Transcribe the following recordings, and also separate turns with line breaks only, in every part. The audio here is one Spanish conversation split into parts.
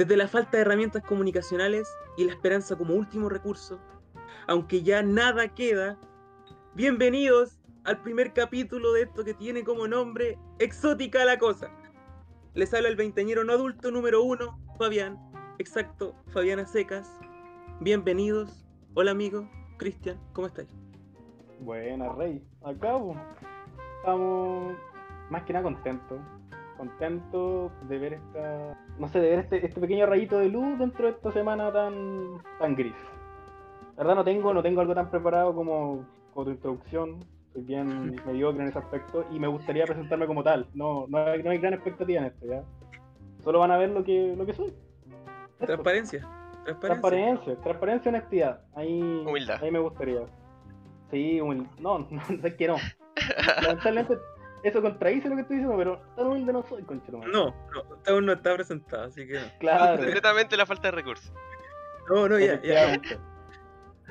Desde la falta de herramientas comunicacionales y la esperanza como último recurso, aunque ya nada queda, bienvenidos al primer capítulo de esto que tiene como nombre Exótica la Cosa. Les habla el veinteñero no adulto número uno, Fabián. Exacto, Fabiana Secas. Bienvenidos. Hola amigo, Cristian, ¿cómo estáis?
Buena, Rey. Acabo. Estamos más que nada contentos. Contentos de ver esta. No sé, de ver este, este pequeño rayito de luz dentro de esta semana tan, tan gris. La verdad no tengo, no tengo algo tan preparado como, como tu introducción. Soy bien mediocre en ese aspecto y me gustaría presentarme como tal. No, no, hay, no hay gran expectativa en esto, ¿ya? Solo van a ver lo que, lo que soy. Esto.
Transparencia. Transparencia.
Transparencia, transparencia, honestidad. Ahí,
Humildad.
ahí me gustaría. Sí, humildad. No, no, es que no. Lamentablemente, eso contradice lo que estoy diciendo, pero tan humilde no soy, conchero.
No, no, aún no está presentado, así que.
Claro.
Completamente la falta de recursos.
No, no, ya, ya.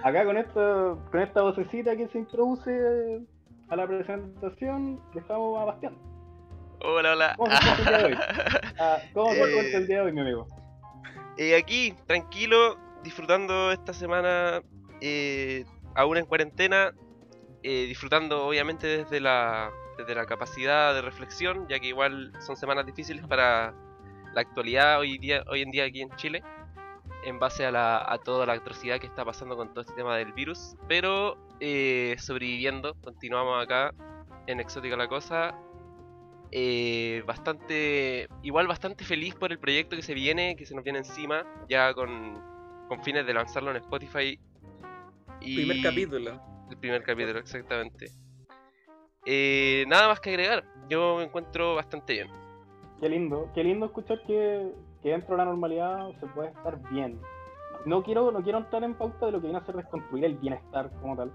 Acá con esta, con esta vocecita que se introduce a la presentación, dejamos a Bastián.
Hola, hola.
¿Cómo se el día de hoy? Ah, ¿Cómo se
Eh,
encuentra el día de hoy, mi amigo?
Eh, aquí, tranquilo, disfrutando esta semana, eh, aún en cuarentena, eh, disfrutando obviamente desde la, desde la capacidad de reflexión, ya que igual son semanas difíciles para la actualidad hoy, día, hoy en día aquí en Chile, en base a, la, a toda la atrocidad que está pasando con todo este tema del virus, pero eh, sobreviviendo, continuamos acá en Exótica la Cosa, eh, bastante igual bastante feliz por el proyecto que se viene que se nos viene encima ya con, con fines de lanzarlo en Spotify. Y
Primer capítulo.
el primer capítulo exactamente Eh, nada más que agregar yo me encuentro bastante bien
Qué lindo, qué lindo escuchar que, dentro de la normalidad se puede estar bien. No quiero, no quiero entrar en pauta de lo que viene a ser desconstruir el bienestar como tal.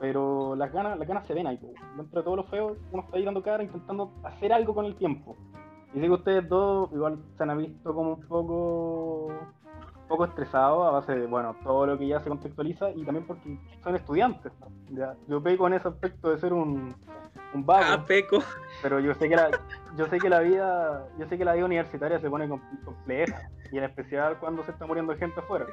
Pero las ganas, las ganas se ven ahí, po. dentro de todo lo feo, uno está ahí cara intentando hacer algo con el tiempo. Y sé que ustedes dos igual se han visto como un poco poco estresados a base de bueno todo lo que ya se contextualiza y también porque son estudiantes. Ya, yo pego en ese aspecto de ser un, un vago.
Ah, peco.
Pero yo sé que la, yo sé que la vida, yo sé que la vida universitaria se pone com- compleja y en especial cuando se está muriendo gente afuera.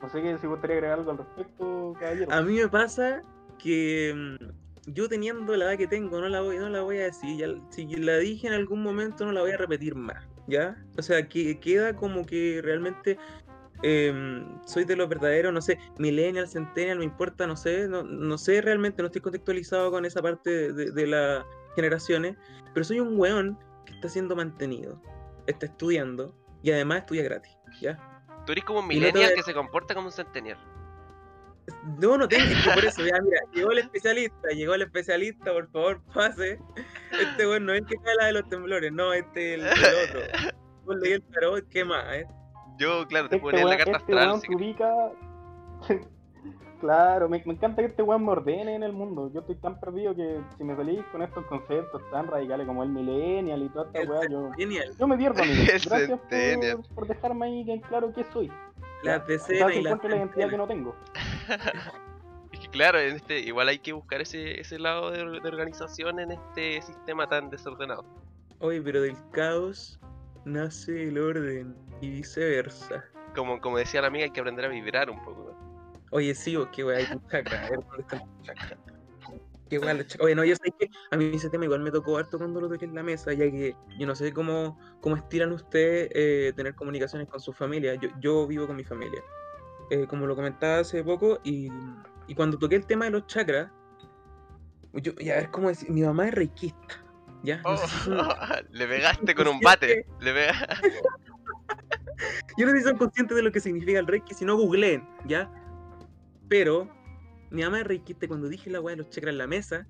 No sé que si gustaría agregar algo al respecto, caballero.
A mí me pasa que mm, yo teniendo la edad que tengo, no la voy, no la voy a decir. ya- si la dije en algún momento, no la voy a repetir más. ¿Ya? O sea, que queda como que realmente em, soy de los verdaderos, no sé, millennial, centennial, me importa, no sé, no, no sé realmente, no estoy contextualizado con esa parte de, las generaciones, pero soy un weón que está siendo mantenido, está estudiando y además estudia gratis, ¿ya?
tú eres como un
no
millennial
voy-
que se comporta como un centennial
No, no tengo, que por eso, ya, mira, llegó el especialista, llegó el especialista, por favor, pase. Este bueno, no es el que habla de los temblores, no, este es el, el otro. Vos leí el tarot, ¿qué más? eh?
Yo claro te
este
puedo leer la carta
este
astral
ubica. claro, me, me encanta que este weón me ordene en el mundo. Yo estoy tan perdido que si me salís con estos conceptos tan radicales como el millennial y toda esta weá, yo,
Genial.
yo me pierdo, amigo.
El
Gracias por, por dejarme ahí en claro qué soy.
Decenas
si
y las
encuentro la identidad que no tengo.
Es que claro, en este, igual hay que buscar ese, ese lado de, de organización en este sistema tan desordenado.
Oye, pero del caos nace el orden y viceversa.
Como, como decía la amiga, hay que aprender a vibrar un poco. ¿no?
Oye, sí, o qué weá, hay un chakra, a ver dónde está el chakra. Qué weá, los chakras. Oye, no, yo sé que a mí ese tema igual me tocó harto cuando lo toqué en la mesa, ya que yo no sé cómo, cómo estiran ustedes eh, tener comunicaciones con su familia. Yo, yo vivo con mi familia, eh, como lo comentaba hace poco, y, y cuando toqué el tema de los chakras, yo, ya, a ver cómo decir, mi mamá es reikista, ¿ya?
Oh, le pegaste con un bate. Le pega...
Yo no sé si son conscientes de lo que significa el reiki, si no googleen, ¿ya? Pero mi mamá es reikista y cuando dije la weá de los chakras en la mesa,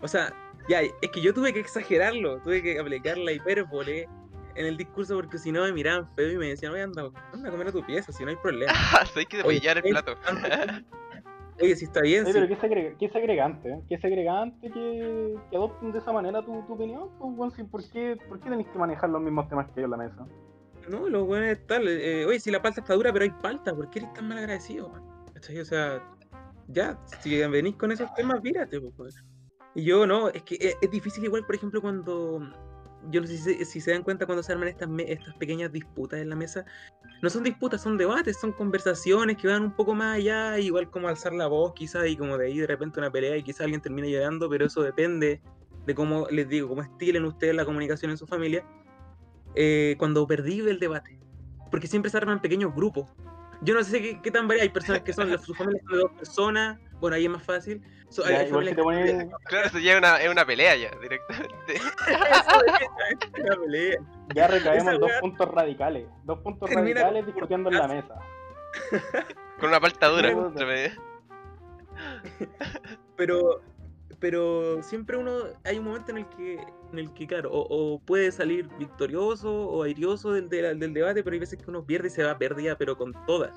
o sea, ya, es que yo tuve que exagerarlo, tuve que aplicar la hipérbole en el discurso porque si no me miraban feo y me decían, oye, anda, anda a comer a tu pieza, si no hay problema.
hay que depillar el plato.
Oye, si está bien,
Oye,
sí.
pero qué, segregante, ¿eh? Qué segregante que, que adopten de esa manera tu, tu opinión. Pues, ¿por, qué, ¿Por qué tenéis que manejar los mismos temas que yo en la mesa?
No, lo bueno es tal. eh, oye, si la palta está dura, pero hay palta, ¿por qué eres tan mal agradecido. O sea, ya, si venís con esos temas, mírate, pues. Y yo no, es que es, es difícil igual, por ejemplo, cuando yo no sé si, si se dan cuenta cuando se arman estas, estas pequeñas disputas en la mesa, no son disputas, son debates, son conversaciones que van un poco más allá, igual como alzar la voz quizás y como de ahí de repente una pelea y quizás alguien termine llorando, pero eso depende de cómo, les digo, cómo estilen ustedes la comunicación en su familia, eh, cuando perdí el debate, porque siempre se arman pequeños grupos. Yo no sé qué, qué tan varias, hay personas que son, sus familias son de dos personas, bueno, ahí es más fácil. So-
Ya,
hay
igual si
familias
te
que-
pones,
Claro, eso ya es una, es una pelea ya, directamente.
Eso es una pelea.
ya recaemos
Esa
dos
weá
puntos radicales. Dos puntos
termina
radicales discutiendo en la mesa.
Con una palta dura.
Pero pero siempre uno hay un momento en el que en el que claro o, o puede salir victorioso o airioso del, del, del debate pero hay veces que uno pierde y se va perdida pero con toda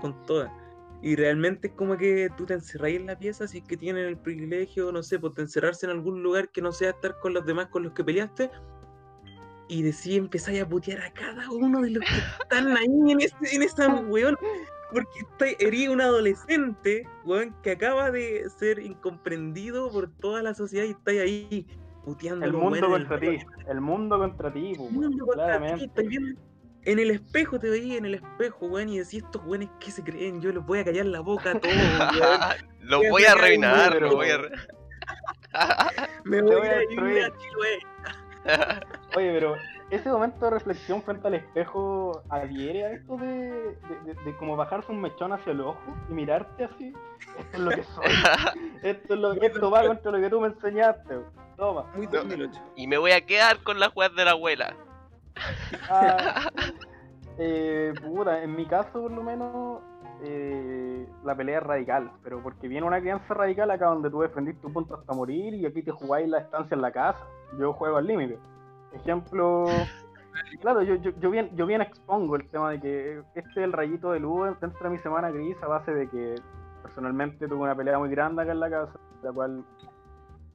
con toda y realmente es como que tú te encerráis en la pieza si es que tienen el privilegio no sé pues de encerrarse en algún lugar que no sea estar con los demás con los que peleaste y decís empezáis a putear a cada uno de los que están ahí en, ese, en esa weón porque estáis- eres un adolescente, weón, que acaba de ser incomprendido por toda la sociedad y estáis ahí puteando
El mundo contra ti. El mundo contra ti, po,
El mundo contra ti,
claramente.
En el espejo te veí en el espejo, weón, y decís, estos weones que se creen, yo les voy a callar la boca a todos, weón.
Lo
Voy a
a arruinar,
número.
lo voy a.
Me voy
voy
a
a
a a
destruir.
Chiloé.
Oye, pero ese momento de reflexión frente al espejo adhiere a esto de, de, de- de como bajarse un mechón hacia el ojo y mirarte así. Esto es lo que soy. Esto, es lo, esto va contra lo que tú me enseñaste. Toma.
Muy 2008.
y me voy a quedar con la juez de la abuela.
Ah, eh, puta, en mi caso por lo menos eh, la pelea es radical, pero porque viene una crianza radical acá donde tú defendís tu punto hasta morir y aquí te jugáis la estancia en la casa. Yo juego al límite. Ejemplo, claro, yo, yo, yo bien, yo bien expongo el tema de que este es el rayito de luz dentro de mi semana gris a base de que personalmente tuve una pelea muy grande acá en la casa, la cual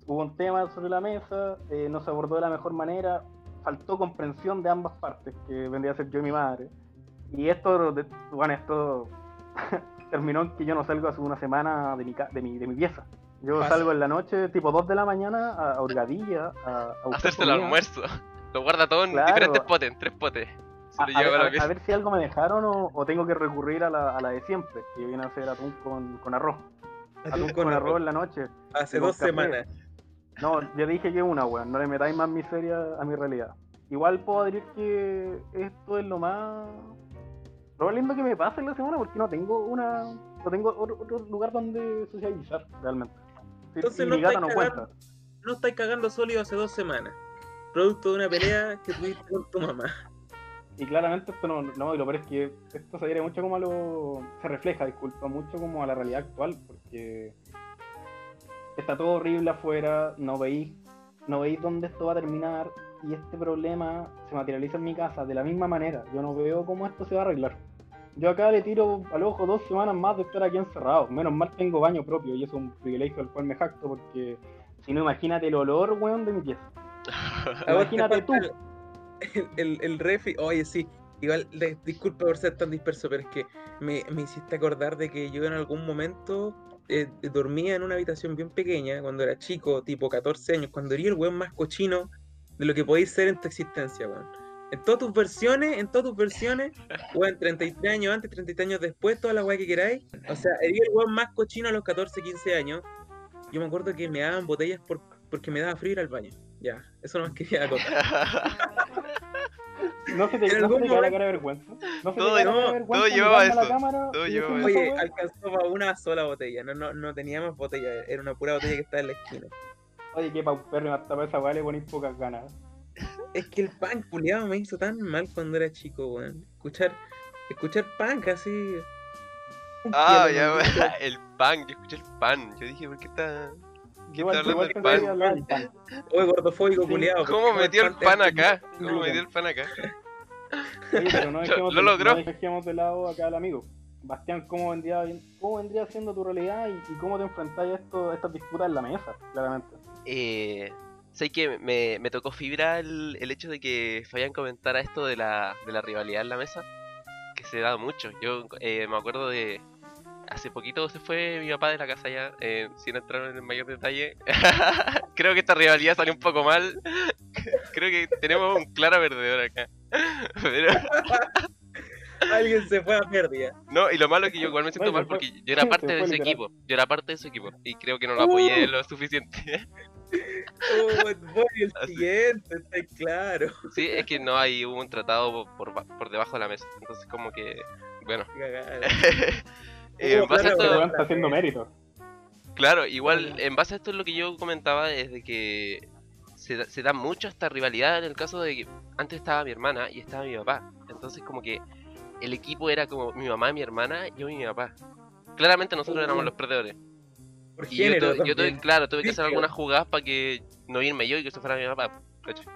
hubo un tema sobre la mesa, eh, no se abordó de la mejor manera, faltó comprensión de ambas partes, que vendría a ser yo y mi madre. Y esto, bueno, esto terminó en que yo no salgo hace una semana de mi, ca- de mi, de mi pieza. Yo
Pasa.
salgo en la noche, tipo 2 de la mañana, a, a Hurgadilla, a, a buscar
Hacerse el almuerzo. Lo guarda todo en
Claro.
diferentes potes, en tres potes. Se
A,
lo
a
lleva
ver,
a
a- si algo me dejaron o, o tengo que recurrir a la, a la de siempre, que viene a ser atún con, con arroz. Atún con, arroz en la noche.
Hace dos
café.
semanas.
No, yo dije que una, weón. No le metáis más miseria a mi realidad. Igual puedo decir que esto es lo más. Lo más lindo que me pasa en la semana porque no tengo una. No tengo otro, otro lugar donde socializar, realmente.
Entonces
y
no
mi gata no cuenta.
No estáis cagando sólido hace dos semanas. Producto de una pelea que tuviste con tu mamá.
Y claramente esto no, no, y lo peor es que esto se adhiere mucho como a lo. se refleja, disculpa, mucho como a la realidad actual, porque está todo horrible afuera, no veis, no veis dónde esto va a terminar, y este problema se materializa en mi casa de la misma manera. Yo no veo cómo esto se va a arreglar. Yo acá le tiro al ojo dos semanas más de estar aquí encerrado. Menos mal tengo baño propio y eso es un privilegio del cual me jacto porque si no, imagínate el olor, weón, de mi pieza. Imagínate tú.
El, el, el refi, oye, sí. Igual, disculpa por ser tan disperso, pero es que me, me hiciste acordar de que yo en algún momento eh, dormía en una habitación bien pequeña cuando era chico, tipo 14 años, cuando era el weón más cochino de lo que podéis ser en tu existencia, weón. En todas tus versiones, en todas tus versiones, weón, 33 años antes, 33 años después, toda la weá que queráis. O sea, era el weón más cochino a los 14, 15 años. Yo me acuerdo que me daban botellas por, porque me daba frío ir al baño. Ya, eso no más quería acotar.
No se te, no se
algún
te cae la cara de vergüenza. No se
Todo-
te cae la cara
no,
de vergüenza.
todo llevaba eso,
cámara
todo llevaba
diciendo
Oye, alcanzó para una sola botella, no, no, no tenía más botella, era una pura botella que estaba en la esquina.
Oye, qué paupérrimo, hasta para esa weá le ponéis pocas ganas.
Es que el punk culiado me hizo tan mal cuando era chico, weón. Escuchar, escuchar punk así.
Ah, ya,
weón.
el pan, yo escuché el pan. Yo dije, ¿por qué está.? ¿Qué
Igual, que
pan?
hablaba del pan.
Oye, gordofóbico
Sí,
culiado.
¿Cómo metió el pan acá? ¿Cómo metió el pan acá?
Oye, pero no
Lo-
dejemos,
lo logró.
no dejemos de lado acá al amigo. Bastián, ¿cómo vendría, cómo vendría siendo tu realidad y, y cómo te enfrentáis a, esto, a estas disputas en la mesa, claramente?
Eh, sé que me, me tocó fibra el, el hecho de que Fabián comentara esto de la, de la rivalidad en la mesa, que se da mucho. Yo eh, me acuerdo de hace poquito se fue mi papá de la casa ya, eh, sin entrar en el mayor detalle. Creo que esta rivalidad salió un poco mal. Creo que tenemos un claro perdedor acá. Pero,
Alguien se fue a pérdida.
no, y lo malo es que yo igual me siento
Bueno,
mal porque yo era parte de ese equipo. Yo era parte de ese equipo y creo que no lo apoyé lo suficiente.
Oh, voy el
Así.
siguiente, está claro.
Sí, es que no hay hubo un tratado por, por debajo de la mesa. Entonces como que, bueno. Eh, en base a
claro,
Este
esto,
está haciendo mérito.
Claro, igual en base a esto es lo que yo comentaba es de que se, da- se da mucho esta rivalidad en el caso de que antes estaba mi hermana y estaba mi papá. Entonces como que el equipo era como mi mamá, mi hermana, yo y mi papá. Claramente nosotros éramos los perdedores.
Por
Y yo, tuve- yo tuve-
también.
claro, tuve que hacer algunas jugadas para que no irme yo y que se fuera mi papá.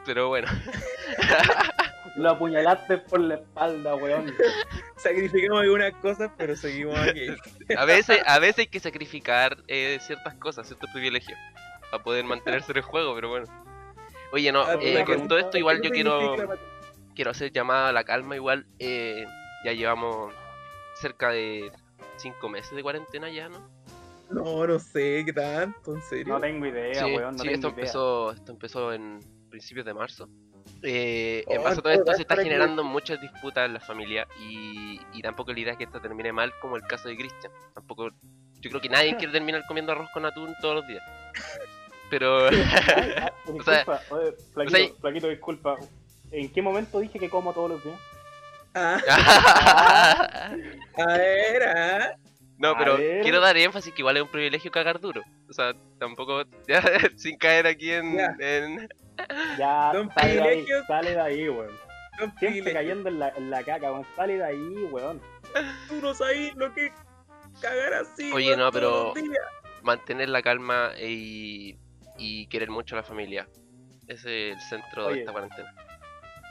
Pero bueno,
Lo apuñalaste por la espalda, weón.
Sacrificamos algunas cosas, pero seguimos aquí.
a veces, a veces hay que sacrificar eh, ciertas cosas, ciertos privilegios para poder mantenerse en el juego, pero bueno. Oye, no,
Ah,
eh, con todo esto igual
¿qué
yo quiero... quiero hacer llamada a la calma igual. eh, ya llevamos cerca de 5 meses de cuarentena ya, ¿no?
No, no sé, ¿qué tanto? ¿En serio?
No tengo idea,
sí,
weón. No
sí,
tengo
esto
idea.
empezó, esto empezó en principios de marzo. Eh, en
Oh,
base a todo esto
todo
se está generando muchas disputas en la familia y, y tampoco la idea es que esto termine mal como el caso de Christian. Tampoco, yo creo que nadie quiere terminar comiendo arroz con atún todos los días. Pero
Ay, ah,
O sea,
disculpa, oye, flaquito,
o sea,
flaquito, disculpa. ¿En qué momento dije que como todos los días?
Ah, a ver, ah.
No, pero quiero dar énfasis que igual es un privilegio cagar duro. O sea, tampoco ya, sin caer aquí en-
Ya, Son
sale de ahí, sale de ahí, weón. Siempre
privilegios.
cayendo en la, en la caca, weón. Sale de ahí, weón.
Tú no sabes lo que cagar así.
Oye,
weón,
no, pero- mantener la calma y, y querer mucho a la familia. Ese es el centro de esta cuarentena.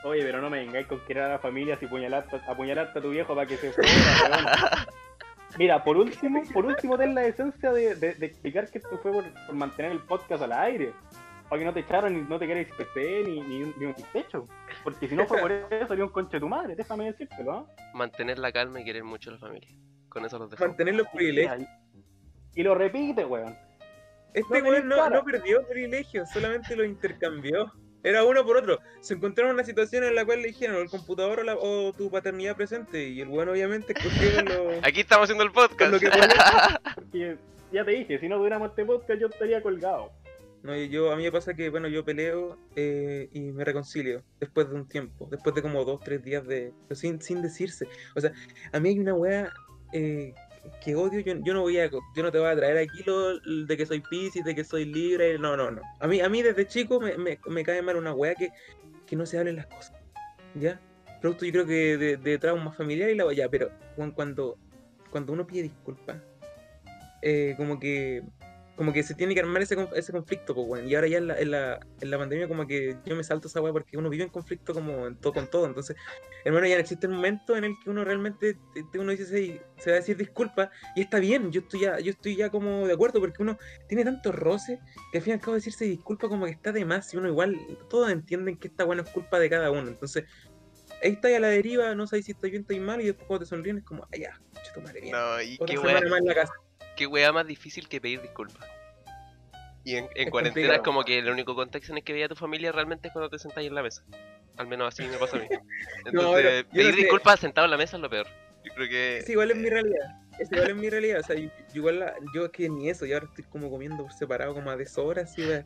Oye, pero no me vengáis con querer a la familia si apuñalaste, apuñalaste a tu viejo para que se fuera, weón. Mira, por último, por último ten la esencia de, de- de explicar que esto fue por, por mantener el podcast al aire. Para que no te echaran ni no te queréis PC ni, ni, un- ni un techo. Porque si no fue por eso, sería un conche de tu madre, déjame decírtelo, ¿ah?
Mantener la calma y querer mucho a la familia. Con eso los dejo.
Mantener los privilegios.
Y lo repite, weón.
Este
No
weón no, perdió privilegios, solamente los intercambió. Era uno por otro. Se encontraron en una situación en la cual le dijeron el computador o, la- o tu paternidad presente. Y el weón obviamente escogió lo,
Aquí estamos haciendo el podcast.
lo que
ya te dije, si no tuviéramos este podcast yo estaría colgado.
No, yo, a mí me pasa que, bueno, yo peleo eh, y me reconcilio después de un tiempo, después de como dos, tres días de... sin, sin decirse. O sea, a mí hay una wea eh, que odio, yo, yo no voy a, yo no te voy a traer aquí lo de que soy Piscis, de que soy libre, no, no, no. A mí, a mí desde chico me, me, cae mal una wea que, que no se hablen las cosas, ¿ya? Producto yo creo que de, de trauma familiar y la ya, pero cuan- cuando, cuando uno pide disculpas, eh, como que como que se tiene que armar ese, ese conflicto, pues, weón. Y ahora ya en la, en, la, en la pandemia como que yo me salto esa weá porque uno vive en conflicto como en todo con todo. Entonces, hermano, ya no existe el momento en el que uno realmente, te- te- uno dice, se, se va a decir disculpa y está bien, yo estoy ya, yo estoy ya como de acuerdo porque uno tiene tantos roces que al fin y al cabo decirse disculpa como que está de más y uno igual, todos entienden que esta bueno es culpa de cada uno. Entonces, ahí está a la deriva, no sabes si estoy bien, estoy mal y después cuando te sonríen es como, ay ya, tu madre bien.
No, y
Otra
qué
semana
wea,
más en la casa.
Qué wea más difícil que pedir disculpas. Y en, en
Es
cuarentena es como que el único contexto en el que veía a tu familia realmente es cuando te sentáis en la mesa. Al menos así me pasa a mí. Entonces,
yo
pedir
no sé.
disculpas sentado en la mesa es lo peor. Yo creo que.
Es igual es mi realidad. Es igual es mi realidad. O sea, yo, yo igual la- yo es que ni eso, y ahora estoy como comiendo separado como a deshoras, sí, wea.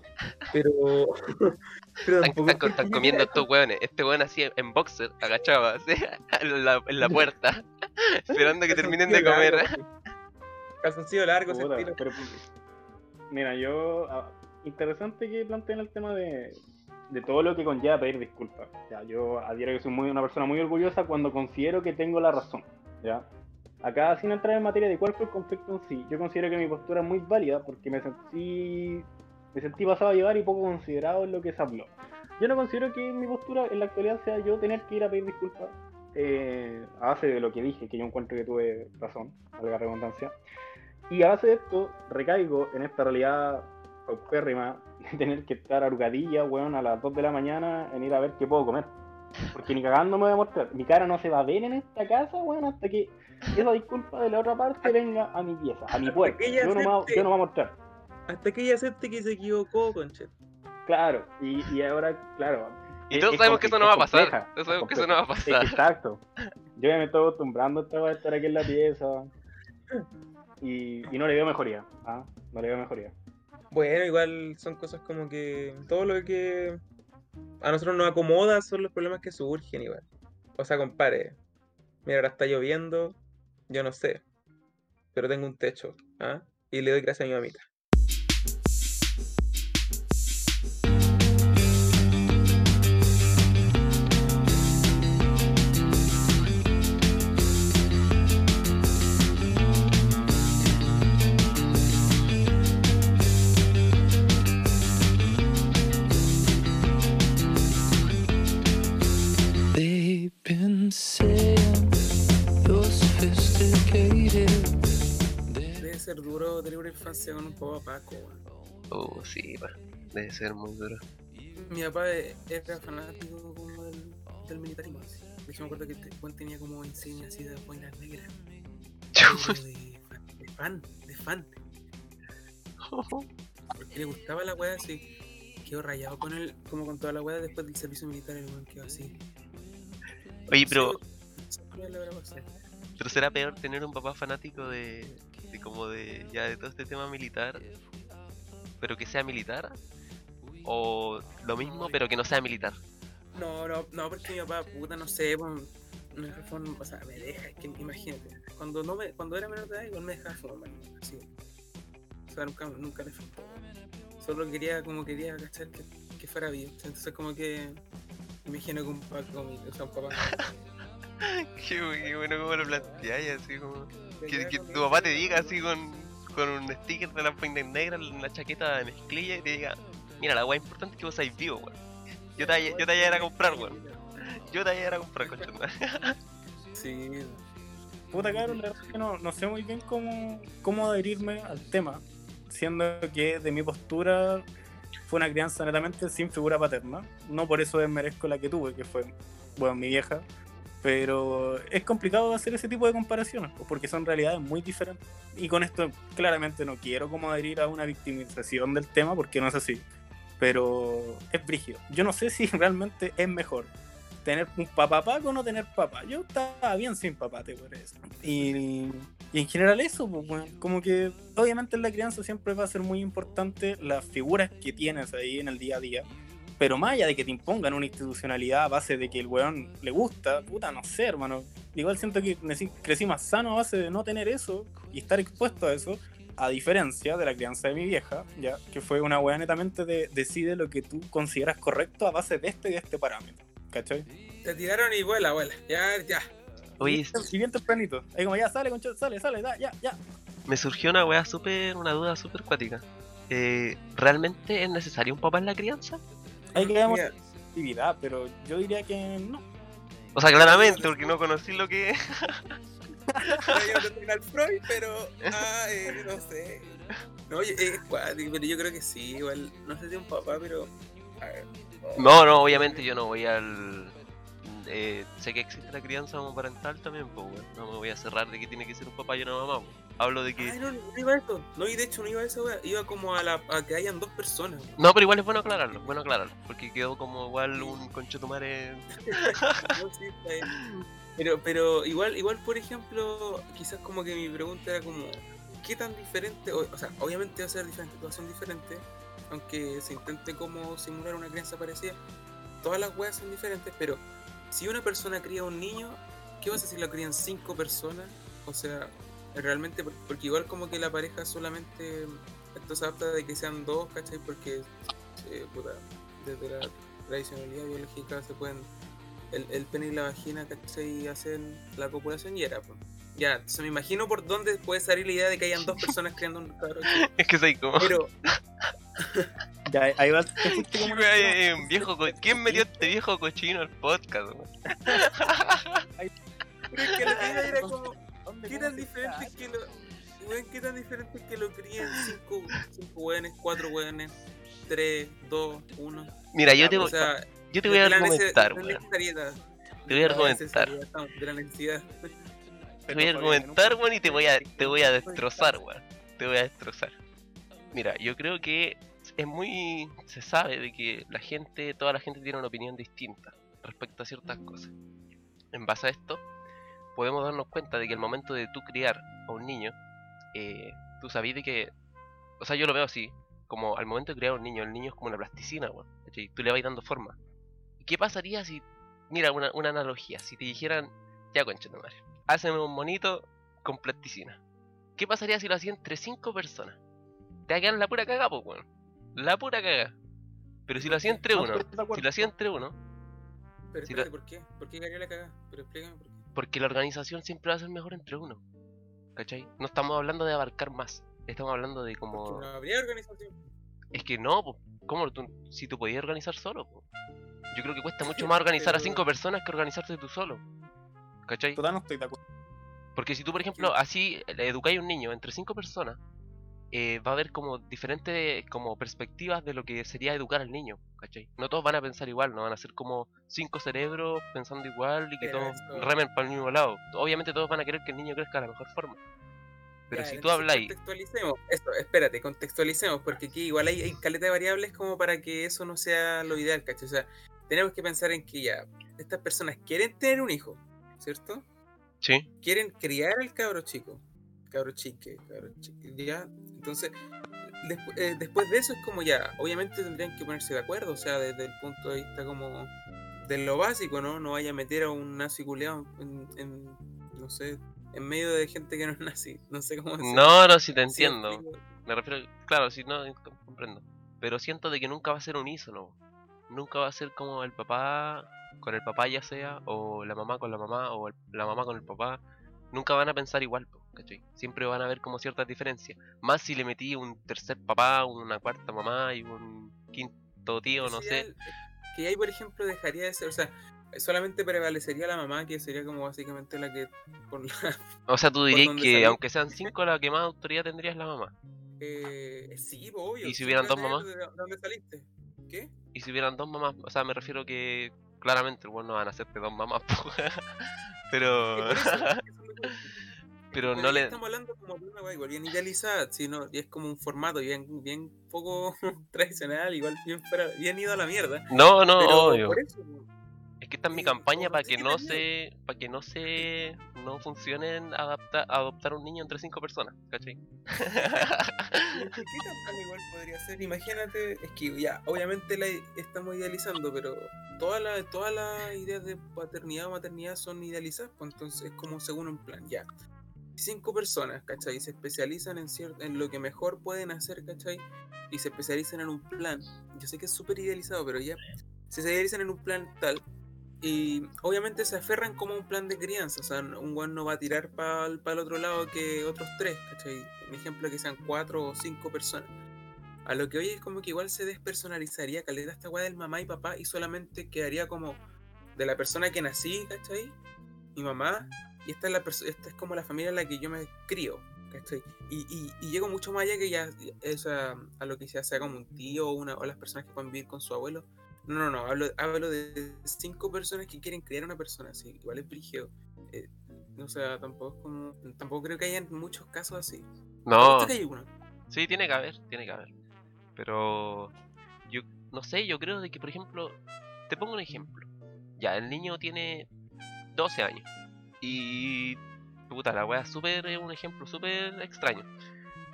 pero. pero
Están,
tampoco.
están- están comiendo estos hueones. Este hueón así en boxer, agachado, así, en la, en la puerta, esperando que terminen de comer.
Calzoncillo largo, ese estilo.
pero, mira, yo. ah, interesante que planteen el tema de, de todo lo que conlleva pedir disculpas. Ya, yo adhiero que soy muy, una persona muy orgullosa cuando considero que tengo la razón. ¿ya? Acá, sin entrar en materia de cuál fue el conflicto en sí, yo considero que mi postura es muy válida porque me sentí, me sentí pasado a llevar y poco considerado en lo que se habló. Yo no considero que mi postura en la actualidad sea yo tener que ir a pedir disculpas eh, a base de lo que dije, que yo encuentro que tuve razón, valga la redundancia. Y a base de esto, recaigo en esta realidad paupérrima de tener que estar arrugadilla, weón, a las 2 de la mañana en ir a ver qué puedo comer. Porque ni cagando me voy a mostrar. Mi cara no se va a ver en esta casa, weón, hasta que esa disculpa de la otra parte venga a mi pieza, a mi puerta. Yo no, me, va-
acepte.
yo no me voy a mostrar.
Hasta que ella acepte que se equivocó, conchet.
Claro, y, y ahora, claro.
Y todos
es
sabemos que eso no va a pasar.
compleja,
Todos sabemos que eso no va a pasar.
Exacto. Yo ya me estoy acostumbrando a estar aquí en la pieza. Y, y no le veo mejoría. ¿ah? No le veo mejoría.
Bueno, igual son cosas como que todo lo que a nosotros nos acomoda son los problemas que surgen igual. O sea, compare. Mira, ahora está lloviendo, yo no sé, pero tengo un techo, ¿ah? Y le doy gracias a mi mamita.
Papá Paco, weón.
Oh, sí, pa. Debe ser muy duro.
Mi papá e- era fanático como del, del militarismo. así. De hecho, me acuerdo que este Juan tenía como insignia así de boinas negras. De, de fan, de fan. Porque le gustaba la weá así. Quedó rayado con él, como con toda la weá después del servicio militar. El weón quedó así.
Oye, pero, pero será peor tener un papá fanático de, de como de ya de todo este tema militar, pero que sea militar, o lo mismo pero que no sea militar.
No, no, no, porque mi papá, puta, no sé, pues, no es reforma, o sea, me deja, es que imagínate, cuando no me, cuando era menor de edad, igual me dejaba fumar, así. O sea, nunca, nunca le faltó. Solo quería, como quería, cachar que, que fuera bien. Entonces, como que, imagino que un papá, o sea, un papá.
Qué bueno como lo planteáis, así como...
que
tu papá te diga así con, con un sticker de las boinas negras, una chaqueta de mezclilla y te diga, mira, la weá importante es que vos seáis vivo, weón. Yo te, yo te voy a ir a comprar, weón. Yo te voy a ir a comprar, conchonda.
Sí,
Puta cabrón, la verdad es que no, no sé muy bien cómo, cómo adherirme al tema, siendo que de mi postura fue una crianza netamente sin figura paterna. No por eso desmerezco la que tuve, que fue, bueno, mi vieja. Pero es complicado hacer ese tipo de comparaciones, porque son realidades muy diferentes. Y con esto claramente no quiero como adherir a una victimización del tema, porque no es así. Pero es brígido. Yo no sé si realmente es mejor tener un papá o no tener papá. Yo estaba bien sin papá, te podría. Y, y en general eso, pues, weón, como que obviamente en la crianza siempre va a ser muy importante las figuras que tienes ahí en el día a día. Pero más allá de que te impongan una institucionalidad a base de que el weón le gusta, puta, no sé, hermano. Igual siento que crecí- más sano a base de no tener eso y estar expuesto a eso. A diferencia de la crianza de mi vieja, ya, que fue una weá netamente de decide lo que tú consideras correcto a base de este y de este parámetro. ¿Cachai?
te tiraron y vuela, vuela. Ya, ya.
Oye,
Y bien tempranito. Ahí como ya sale, concha, sale, sale, da, ya, ya.
me surgió una weá súper, una duda súper cuática. Eh, ¿Realmente es necesario un papá en la crianza?
Ahí quedamos
Mira,
en actividad, pero yo diría que no.
O sea, claramente, porque no conocí lo que
yo no tengo al Freud, pero, ah, eh, no sé. No, es cuático, pero yo creo que sí, igual, no sé si un papá, pero, a ver.
No, no, obviamente yo no voy al... eh, sé que existe la crianza homoparental también, pues, weón. No me voy a cerrar de que tiene que ser un papá y una mamá, weón. Hablo de que...
Ay, no, no iba a eso. No, y de hecho no iba a eso, wea. Iba como a, la, a que hayan dos personas. wea.
No, pero igual es bueno aclararlo, bueno aclararlo. Porque quedó como igual un conchetumare...
No, sí, está bien. Pero, pero igual, igual, por ejemplo, quizás como que mi pregunta era como, ¿qué tan diferente? O, o sea, obviamente va a ser diferente, todas son diferentes, aunque se intente como simular una crianza parecida. Todas las weas son diferentes, pero si una persona cría a un niño, ¿qué pasa si lo crían cinco personas? O sea, realmente, por- porque igual como que la pareja solamente, esto se adapta de que sean dos, ¿cachai? Porque, eh, puta, desde la tradicionalidad biológica se pueden el, el pene y la vagina, ¿cachai? Hacen la copulación y era, pues. Ya, entonces me imagino por dónde puede salir la idea de que hayan dos personas creando un cabrón.
Es que soy como...
Pero,
Ya, ahí va. te fuiste como
ay, un viejo co- ¿Quién metió este viejo cochino al podcast?
pero es que la idea era como,
¿Dónde,
¿qué tan diferente es que lo. weón, ¿Qué tan diferente es que lo críen cinco, cinco weones, cuatro weones, tres, dos, uno?
Mira, yo te
O
voy...
sea,
yo te voy a argumentar, weón. Te voy a argumentar.
necesidad, estamos, De la necesidad.
Te voy a argumentar, weón, y te voy a, te voy a destrozar, weón. Te voy a destrozar. Mira, yo creo que es muy. Se sabe de que la gente, toda la gente tiene una opinión distinta respecto a ciertas cosas. En base a esto, podemos darnos cuenta de que el momento de tú criar a un niño, eh, tú sabes de que. O sea, yo lo veo así, como al momento de criar a un niño, el niño es como una plasticina, weón. ¿cachai? Tú le vas dando forma. ¿Y qué pasaría si. Mira, una, una analogía, si te dijeran, ya concha tu madre, hazme un monito con plasticina. ¿Qué pasaría si lo hacía entre cinco personas? Te va a quedar la pura cagada, pues, weón. La pura cagada. Pero si lo hacía entre
No
uno,
de
si lo hacía entre uno,
Pero
Si
espérate,
lo-
¿por qué? ¿Por qué cayó la cagada? Pero explícame por qué.
Porque la organización siempre va a ser mejor entre uno. ¿Cachai? No estamos hablando de abarcar más. Estamos hablando de como...
Porque no habría organización.
Es que no, po. ¿cómo tú, si tú podías organizar solo? po? Yo creo que cuesta mucho más organizar a cinco personas que organizarte tú solo. ¿Cachai?
Total, no estoy de acuerdo.
Porque si tú, por ejemplo, así le educáis a un niño entre cinco personas, eh, va a haber como diferentes como perspectivas de lo que sería educar al niño, ¿cachai? No todos van a pensar igual, no van a ser como cinco cerebros pensando igual y que
Pero
todos
eso-
remen para el mismo lado. Obviamente todos van a querer que el niño crezca de la mejor forma. Pero
Ya,
si tú habláis,
Contextualicemos. Esto, espérate, contextualicemos, porque aquí igual hay, hay caleta de variables como para que eso no sea lo ideal, ¿cachai? O sea, tenemos que pensar en que ya, estas personas quieren tener un hijo, ¿cierto?
sí,
Quieren criar al cabro chico. Cabro chique, cabro chique, ya. Entonces, eh, después de eso es como ya, obviamente tendrían que ponerse de acuerdo, o sea, desde el punto de vista como de lo básico, ¿no? No vaya a meter a un nazi culeado en, en, no sé, en medio de gente que no es nazi, no sé cómo decirlo.
no, no, si te entiendo. Me refiero, claro, si no, com- comprendo. Pero siento de que nunca va a ser unísono. Nunca va a ser como el papá con el papá ya sea, o la mamá con la mamá, o el- la mamá con el papá. Nunca van a pensar igual, po, ¿cachai? Siempre van a haber como ciertas diferencias. Más si le metí un tercer papá, una cuarta mamá y un quinto tío, no sé.
Que ahí, por ejemplo, dejaría de ser, o sea, solamente prevalecería la mamá, que sería como básicamente la que, por la,
O sea, tú dirías que aunque sean cinco, la que más autoridad tendría es la mamá.
eh, sí, obvio.
¿Y si hubieran dos mamás?
¿De de dónde saliste? ¿Qué?
Y si hubieran dos mamás, o sea, me refiero que claramente, bueno, no van a hacerte dos mamás, pero... Pero no le-
Estamos hablando como de una weá igual bien idealizada, sino, y es como un formato bien, bien poco tradicional, igual bien, bien ido a la mierda.
No, no, obvio.
por eso,
Es que esta es mi campaña para que no se, para que no se, no funcionen adapta, adoptar un niño entre cinco personas, ¿cachai?
¿Qué campaña igual podría ser? Imagínate, es que ya, obviamente la estamos idealizando, pero todas las todas las ideas de paternidad o maternidad son idealizadas, pues entonces es como según un plan, ya. Cinco personas, ¿cachai? Se especializan en, cier- en lo que mejor pueden hacer, ¿cachai? Y se especializan en un plan. Yo sé que es súper idealizado, pero ya. Se idealizan en un plan tal. Y obviamente se aferran como un plan de crianza. O sea, un guan no va a tirar para el otro lado que otros tres, ¿cachai? Un ejemplo que sean cuatro o cinco personas. A lo que hoy es como que igual se despersonalizaría caleta esta weá del mamá y papá y solamente quedaría como de la persona que nací, ¿cachai? Mi mamá, y esta es, la esta es como la familia en la que yo me crío, ¿cachai? Y, y, y llego mucho más allá que ya o sea, a lo que ya sea como un tío o, una, o las personas que pueden vivir con su abuelo. No, no, no, hablo, hablo de cinco personas que quieren criar a una persona, así, igual es brígido. Eh, o sea, tampoco es como, tampoco creo que hayan muchos casos así.
No,
¿Viste que hay uno?
sí, tiene que haber, tiene que haber. Pero yo no sé, yo creo de que, por ejemplo, te pongo un ejemplo. Ya, el niño tiene 12 años. Y puta, la wea es súper es un ejemplo súper extraño.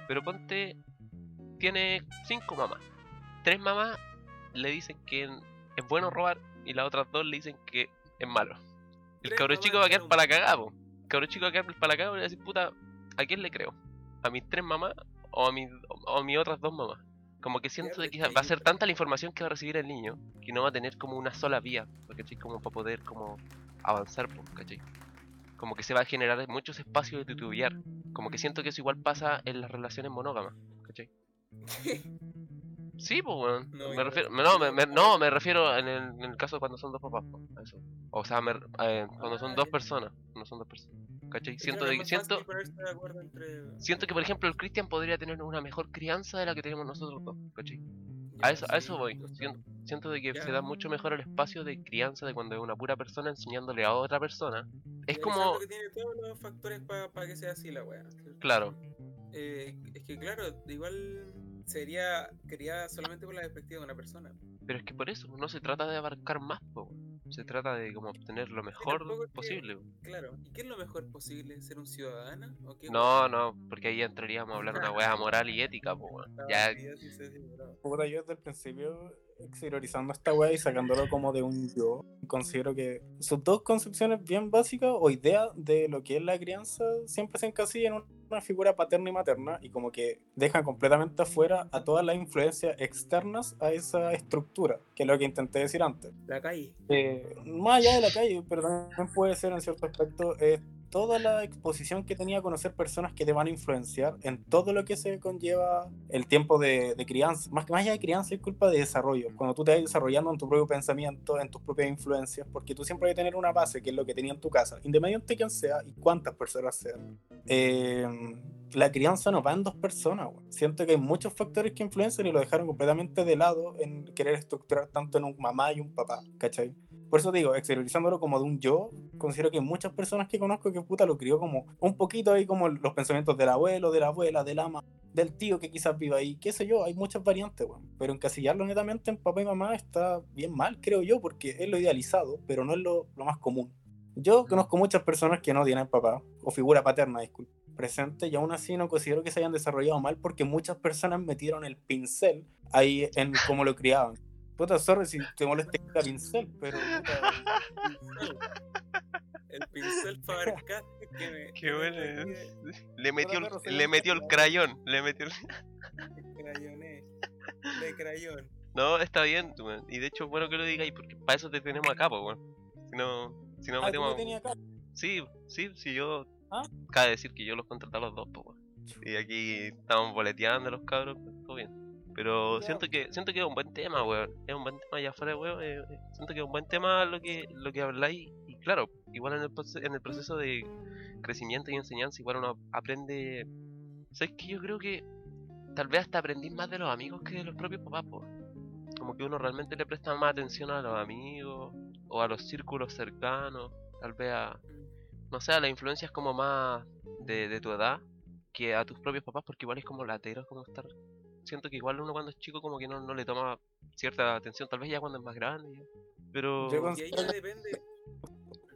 Pero ponte, tiene cinco mamás. Tres mamás le dicen que es bueno robar y las otras dos le dicen que es malo. El cabro chico va a quedar
para
la cagada, po. El cabro chico va a quedar para la cagada y va a decir, puta, ¿a quién le creo? ¿A mis tres mamás o a, mis, o a mis otras dos mamás? Como que siento de que va a ser tanta la información que va a recibir el niño que no va a tener como una sola vía, ¿cachai? Como para poder como avanzar, ¿cachai? Como que se va a generar muchos espacios de titubear. Como que siento que eso igual pasa en las relaciones monógamas, ¿cachai? Sí, pues, weón.
No,
me refiero, no, me, me-
no.
no, me refiero en el, en el caso cuando son dos papás, a eso. O sea, me- eh, cuando son
Ah,
dos personas, cuando son dos personas. ¿Cachai? Siento, de, siento,
de entre-
siento que, por ejemplo, el Cristian podría tener una mejor crianza de la que tenemos nosotros dos, ¿cachai? A eso, a eso voy. Siento, Siento de que
Ya.
se da mucho mejor el espacio de crianza de cuando es una pura persona enseñándole a otra persona. Es como,
que tiene todos los factores para que sea así la wea.
claro,
Eh, es que claro, igual sería criada solamente por la perspectiva de una persona.
pero es que por eso no se trata de abarcar más, po. Se trata de como obtener lo mejor
que-
posible.
Claro. ¿Y qué es lo mejor posible? ¿Ser un ciudadano? ¿O qué
No, no, porque ahí entraríamos a hablar de una weá moral y ética, po? Ya,
Sí, sí.
Puta, yo desde el principio exteriorizando esta weá y sacándolo como de un yo, considero que sus dos concepciones bien básicas o ideas de lo que es la crianza siempre se encasillan en una figura paterna y materna y como que dejan completamente afuera a todas las influencias externas a esa estructura, que es lo que intenté decir antes.
La calle.
Eh, más allá de la calle, pero también puede ser en cierto aspecto eh, toda la exposición que tenía a conocer personas que te van a influenciar en todo lo que se conlleva el tiempo de, de crianza. Más que más allá de crianza es culpa de desarrollo. Cuando tú te vas desarrollando en tu propio pensamiento, en tus propias influencias, porque tú siempre hay que tener una base, que es lo que tenía en tu casa, independientemente de quién sea y cuántas personas sean. Eh, la crianza no va en dos personas. Siento que hay muchos factores que influencian y lo dejaron completamente de lado en querer estructurar tanto en un mamá y un papá, ¿cachai? Por eso digo, exteriorizándolo como de un yo, considero que muchas personas que conozco que puta lo crió como un poquito ahí como los pensamientos del abuelo, de la abuela, del ama, del tío que quizás viva ahí, qué sé yo, hay muchas variantes, weón. Pero encasillarlo netamente en papá y mamá está bien mal, creo yo, porque es lo idealizado, pero no es lo, lo más común. Yo conozco muchas personas que no tienen papá, o figura paterna, disculpe, presente, y aún así no considero que se hayan desarrollado mal porque muchas personas metieron el pincel ahí en cómo lo criaban. Puta, sorry si te molesta el pincel, pero puta,
El pincel Faber Castell que me.
Qué bueno. Le metió, el, le metió el crayón, le metió el...
crayoné. De crayón.
No, está bien, weón. Y de hecho es bueno que lo digáis, porque para eso te tenemos acá, po, weón. Si no, si no
ah,
metemos...
lo tenías acá.
Sí, sí, sí, yo...
Ah.
Cabe decir que yo los contraté a los dos, po, weón. Y aquí estamos boleteando los cabros, pues. Pero siento que siento que es un buen tema, weón. Es un buen tema allá afuera, weón. eh, eh, siento que es un buen tema lo que lo que habláis. Y claro, igual en el, en el proceso de crecimiento y enseñanza, igual uno aprende... ¿Sabes que Yo creo que tal vez hasta aprendí más de los amigos que de los propios papás, po. Como que uno realmente le presta más atención a los amigos o a los círculos cercanos, tal vez a, no sé, a las influencias como más de, de tu edad que a tus propios papás, porque igual es como latero, como estar. Siento que igual uno cuando es chico como que no, no le toma cierta atención, tal vez ya cuando es más grande. ya. Pero
Yo con-
Y ahí ya depende.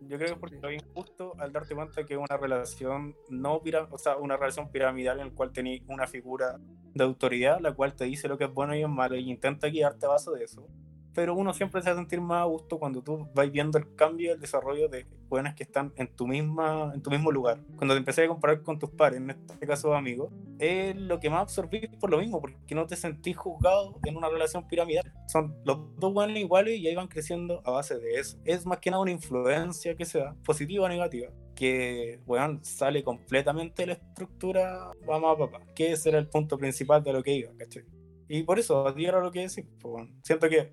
Yo creo que es porque lo injusto al darte cuenta que es una relación no pira- o sea, una relación piramidal en la cual tenéis una figura de autoridad, la cual te dice lo que es bueno y es malo y intenta guiarte a base de eso. Pero uno siempre se va a sentir más a gusto cuando tú vas viendo el cambio el desarrollo de buenas que están en tu misma en tu mismo lugar. Cuando te empecé a comparar con tus pares, en este caso amigos, es lo que más absorbís por lo mismo, porque no te sentís juzgado en una relación piramidal. Son los dos buenos iguales y ahí van creciendo a base de eso. Es más que nada una influencia que sea, positiva o negativa, que, weón, sale completamente de la estructura mamá papá, que ese era el punto principal de lo que iba, ¿cachai? Y por eso, a ti era lo que decís, pues, weón. siento que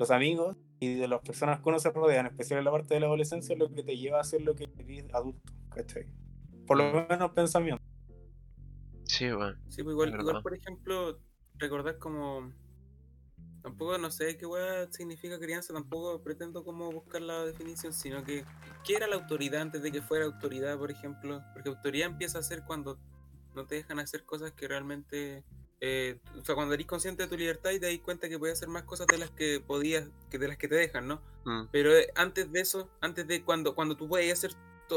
los amigos y de las personas que uno se rodea, en especial en la parte de la adolescencia, es lo que te lleva a ser lo que eres adulto, ¿cachai? Por lo menos pensamiento.
sí, weón.
Sí, pues igual, igual, por ejemplo, recordar como. Tampoco no sé qué weá significa crianza, tampoco pretendo como buscar la definición, sino que ¿qué era la autoridad antes de que fuera autoridad, por ejemplo? Porque autoridad empieza a ser cuando no te dejan hacer cosas que realmente. Eh, o sea, cuando eres consciente de tu libertad y te das cuenta que puedes hacer más cosas de las que podías, que de las que te dejan, ¿no?
Mm,
Pero eh, antes de eso, antes de cuando, cuando tú podías hacer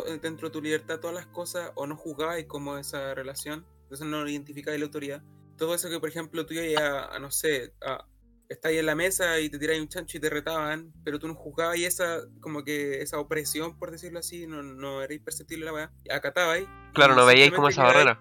eh, dentro de tu libertad todas las cosas o no juzgabas como esa relación, entonces no identificabas la autoridad. Todo eso que, por ejemplo, tú ibas a, a, no sé, a, estás ahí en la mesa y te tiras un chancho y te retaban, pero tú no juzgabas y esa, como que esa opresión, por decirlo así, no, no era imperceptible la weá. Acatabas
Claro, no veíais como esa
quedabais-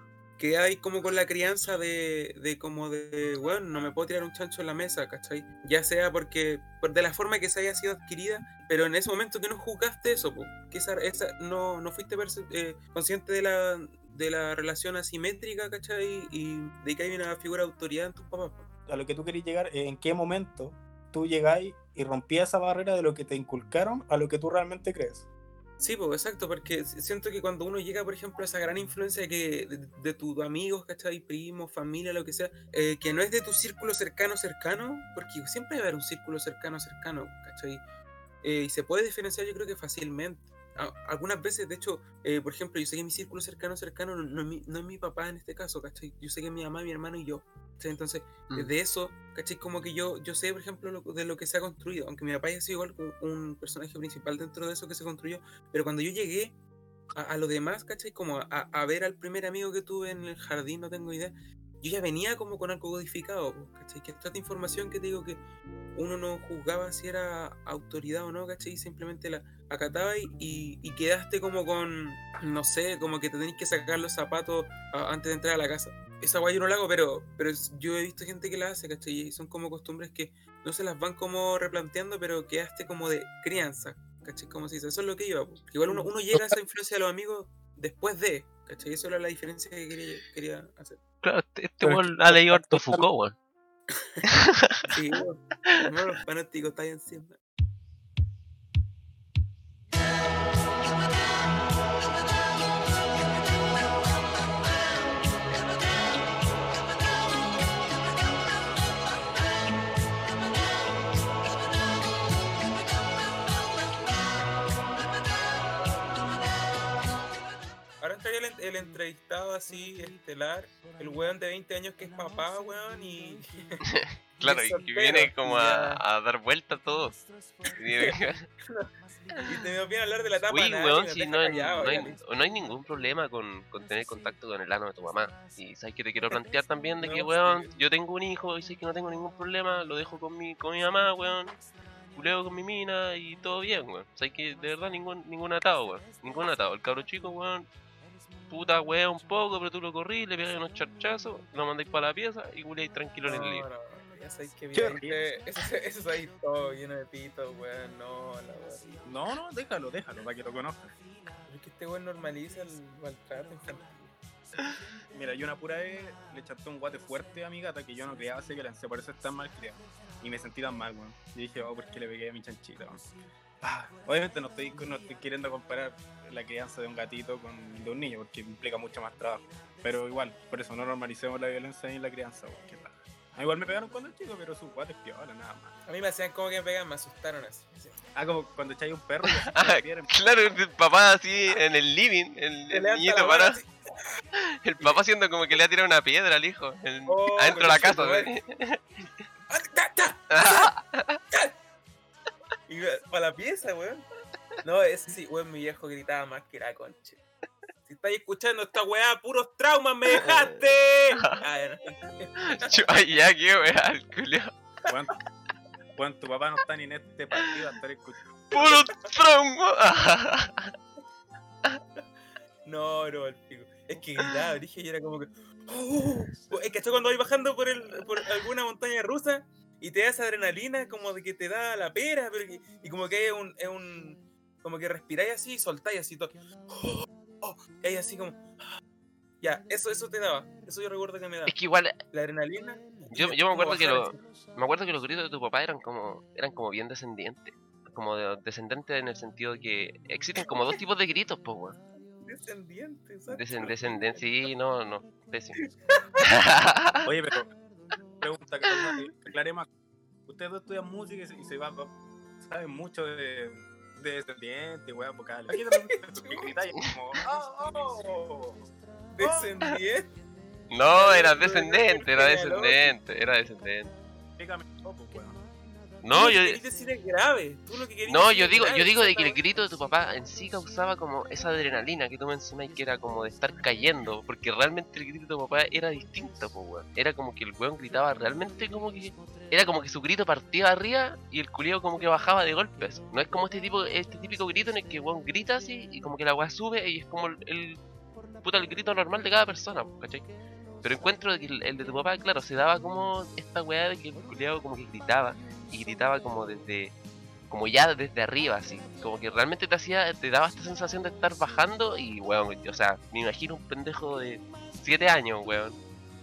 barrera.
quedáis como con la crianza de, de como de, bueno, no me puedo tirar un chancho en la mesa, ¿cachai? Ya sea porque, por- de la forma que se haya sido adquirida, pero en ese momento que no juzgaste eso, po, que esa, esa- no, no fuiste eh, consciente de la, de la relación asimétrica, ¿cachai? Y de que hay una figura de autoridad en tus papás.
A lo que tú querías llegar, eh, en qué momento tú llegáis y rompías esa barrera de lo que te inculcaron a lo que tú realmente crees.
Sí, pues exacto, porque siento que cuando uno llega, por ejemplo, a esa gran influencia que de, de tus amigos, ¿cachai? Primos, familia, lo que sea, eh, que no es de tu círculo cercano, cercano, porque siempre va a haber un círculo cercano, cercano, ¿cachai? Eh, y se puede diferenciar, yo creo que fácilmente. A- algunas veces, de hecho, eh, por ejemplo, yo sé que mi círculo cercano, cercano no, no es mi, no es mi papá en este caso, ¿cachai? Yo sé que es mi mamá, mi hermano y yo. ¿cachai? Entonces,
Mm.
desde eso, ¿cachai? Como que yo, yo sé, por ejemplo, lo- de lo que se ha construido, aunque mi papá haya sido igual un, un personaje principal dentro de eso que se construyó, pero cuando yo llegué a, a lo demás, ¿cachai? Como a, a ver al primer amigo que tuve en el jardín, no tengo idea, yo ya venía como con algo codificado, po, ¿cachai? Que esta información que te digo que uno no juzgaba si era autoridad o no, ¿cachai? Simplemente la acataba y, quedaste como con, no sé, como que te tenés que sacar los zapatos antes de entrar a la casa. Esa guay yo no la hago, pero, pero yo he visto gente que la hace, ¿cachai? Y son como costumbres que no se las van como replanteando, pero quedaste como de crianza, ¿cachai? Como se dice, eso es lo que iba. po. Igual uno, uno llega a esa influencia de los amigos después de, ¿cachai? Eso era la diferencia que quería, quería hacer.
Claro, este, este weón ha leído harto Foucault, weón.
Sí, bueno, no, los fanáticos están encima. El, el entrevistado así, estelar, el weón de 20 años que es papá, weón, y...
Claro, y que viene como a, a dar vuelta todo. Y-
Y te dio bien hablar de la tapa
Uy, weón, si no, hay-
callados,
no
ya,
hay,
listo.
no hay ningún problema con, con tener contacto con el ano de tu mamá. Y sabes que te quiero plantear también de que, weón, yo tengo un hijo y sé que no tengo ningún problema, lo dejo con mi, con mi mamá, weón. Culeo con mi mina y todo bien, weón. Sabes que de verdad ningún, ningún atado, weón. Ningún atado. El cabro chico, weón, puta wea un poco, pero tú lo corrís, le pegas unos charchazos, lo mandáis para la pieza y culeáis tranquilo en el lío.
no, ya sabéis que eso, eso es ahí todo lleno de pitos, weón, no, la weón.
No, no, déjalo, déjalo, para que lo conozcan.
Es que este weón normaliza el maltrato infantil.
Mira, yo una pura vez le chanté un guate fuerte a mi gata que yo no creaba así que lancé, por eso es tan mal criado. Y me sentí tan mal, weón. Y dije, oh, ¿por qué le pegué a mi chanchita, weón? Ah, obviamente no estoy, no estoy queriendo comparar la crianza de un gatito con de un niño, porque implica mucho más trabajo. Pero igual, por eso no normalicemos la violencia en la crianza. Ah, igual me pegaron cuando era chico, pero sus guates piola, nada más.
A mí me hacían como que me pegan, me asustaron así.
Ah, como cuando echáis un perro y
Ah. Claro, el papá así en el living, el, el niñito para.
así,
El papá haciendo como que le ha tirado una piedra al hijo. el-
Oh,
adentro de la casa.
Y para la pieza, weón. No, ese sí, weón, mi viejo gritaba más que la concha. Si estáis escuchando esta weá, puros traumas me dejaste. Ah,
Ay, ya, qué weá, el culio.
Weón, weón, tu papá no está ni en este partido a estar escuchando.
Puro trauma.
No, no, el pico. Es que gritaba, dije, y era como que. ¡Oh! Es que cuando vais bajando por, el, por alguna montaña rusa y te da esa adrenalina, como de que te da la pera, pero que- y como que es un, es un. Como que respiráis así y soltáis así todo. ¡Oh! ¡Oh! Y ahí así como. Ya, eso, eso te daba. Eso yo recuerdo que me daba.
Es que igual,
La adrenalina.
Yo- yo me acuerdo que lo- me acuerdo que los gritos de tu papá eran como, eran como bien descendientes. Como de- descendentes en el sentido de que existen como dos tipos de gritos, pues, weón.
Descendiente, ¿sabes?
Sí, no, no, pésimo.
Oye, pero pregunta que que aclare más. Ustedes dos estudian música y se, y se va, va- saben mucho de, de descendiente, weón, vocales. Aquí gritáis como, oh, oh.
Descendiente.
No, era descendente, era descendente, era descendente.
Explícame un poco, weón.
No, yo,
que querés decir es grave. Tú lo que querés
no, yo digo,
grave,
yo digo de que el grito de tu papá en sí causaba como esa adrenalina que tú mencionas que era como de estar cayendo, porque realmente el grito de tu papá era distinto, pues, weón. Era como que el weón gritaba realmente como que, era como que su grito partía arriba y el culeo como que bajaba de golpes. No es como este tipo, este típico grito en el que el weón grita así y como que la weá sube y es como el, el- puta el grito normal de cada persona, ¿cachai? Pero encuentro que el, el de tu papá, claro, se daba como esta weá de que el culiao como que gritaba y gritaba como desde como ya desde arriba así como que realmente te hacía te daba esta sensación de estar bajando y weón o sea me imagino un pendejo de 7 años weón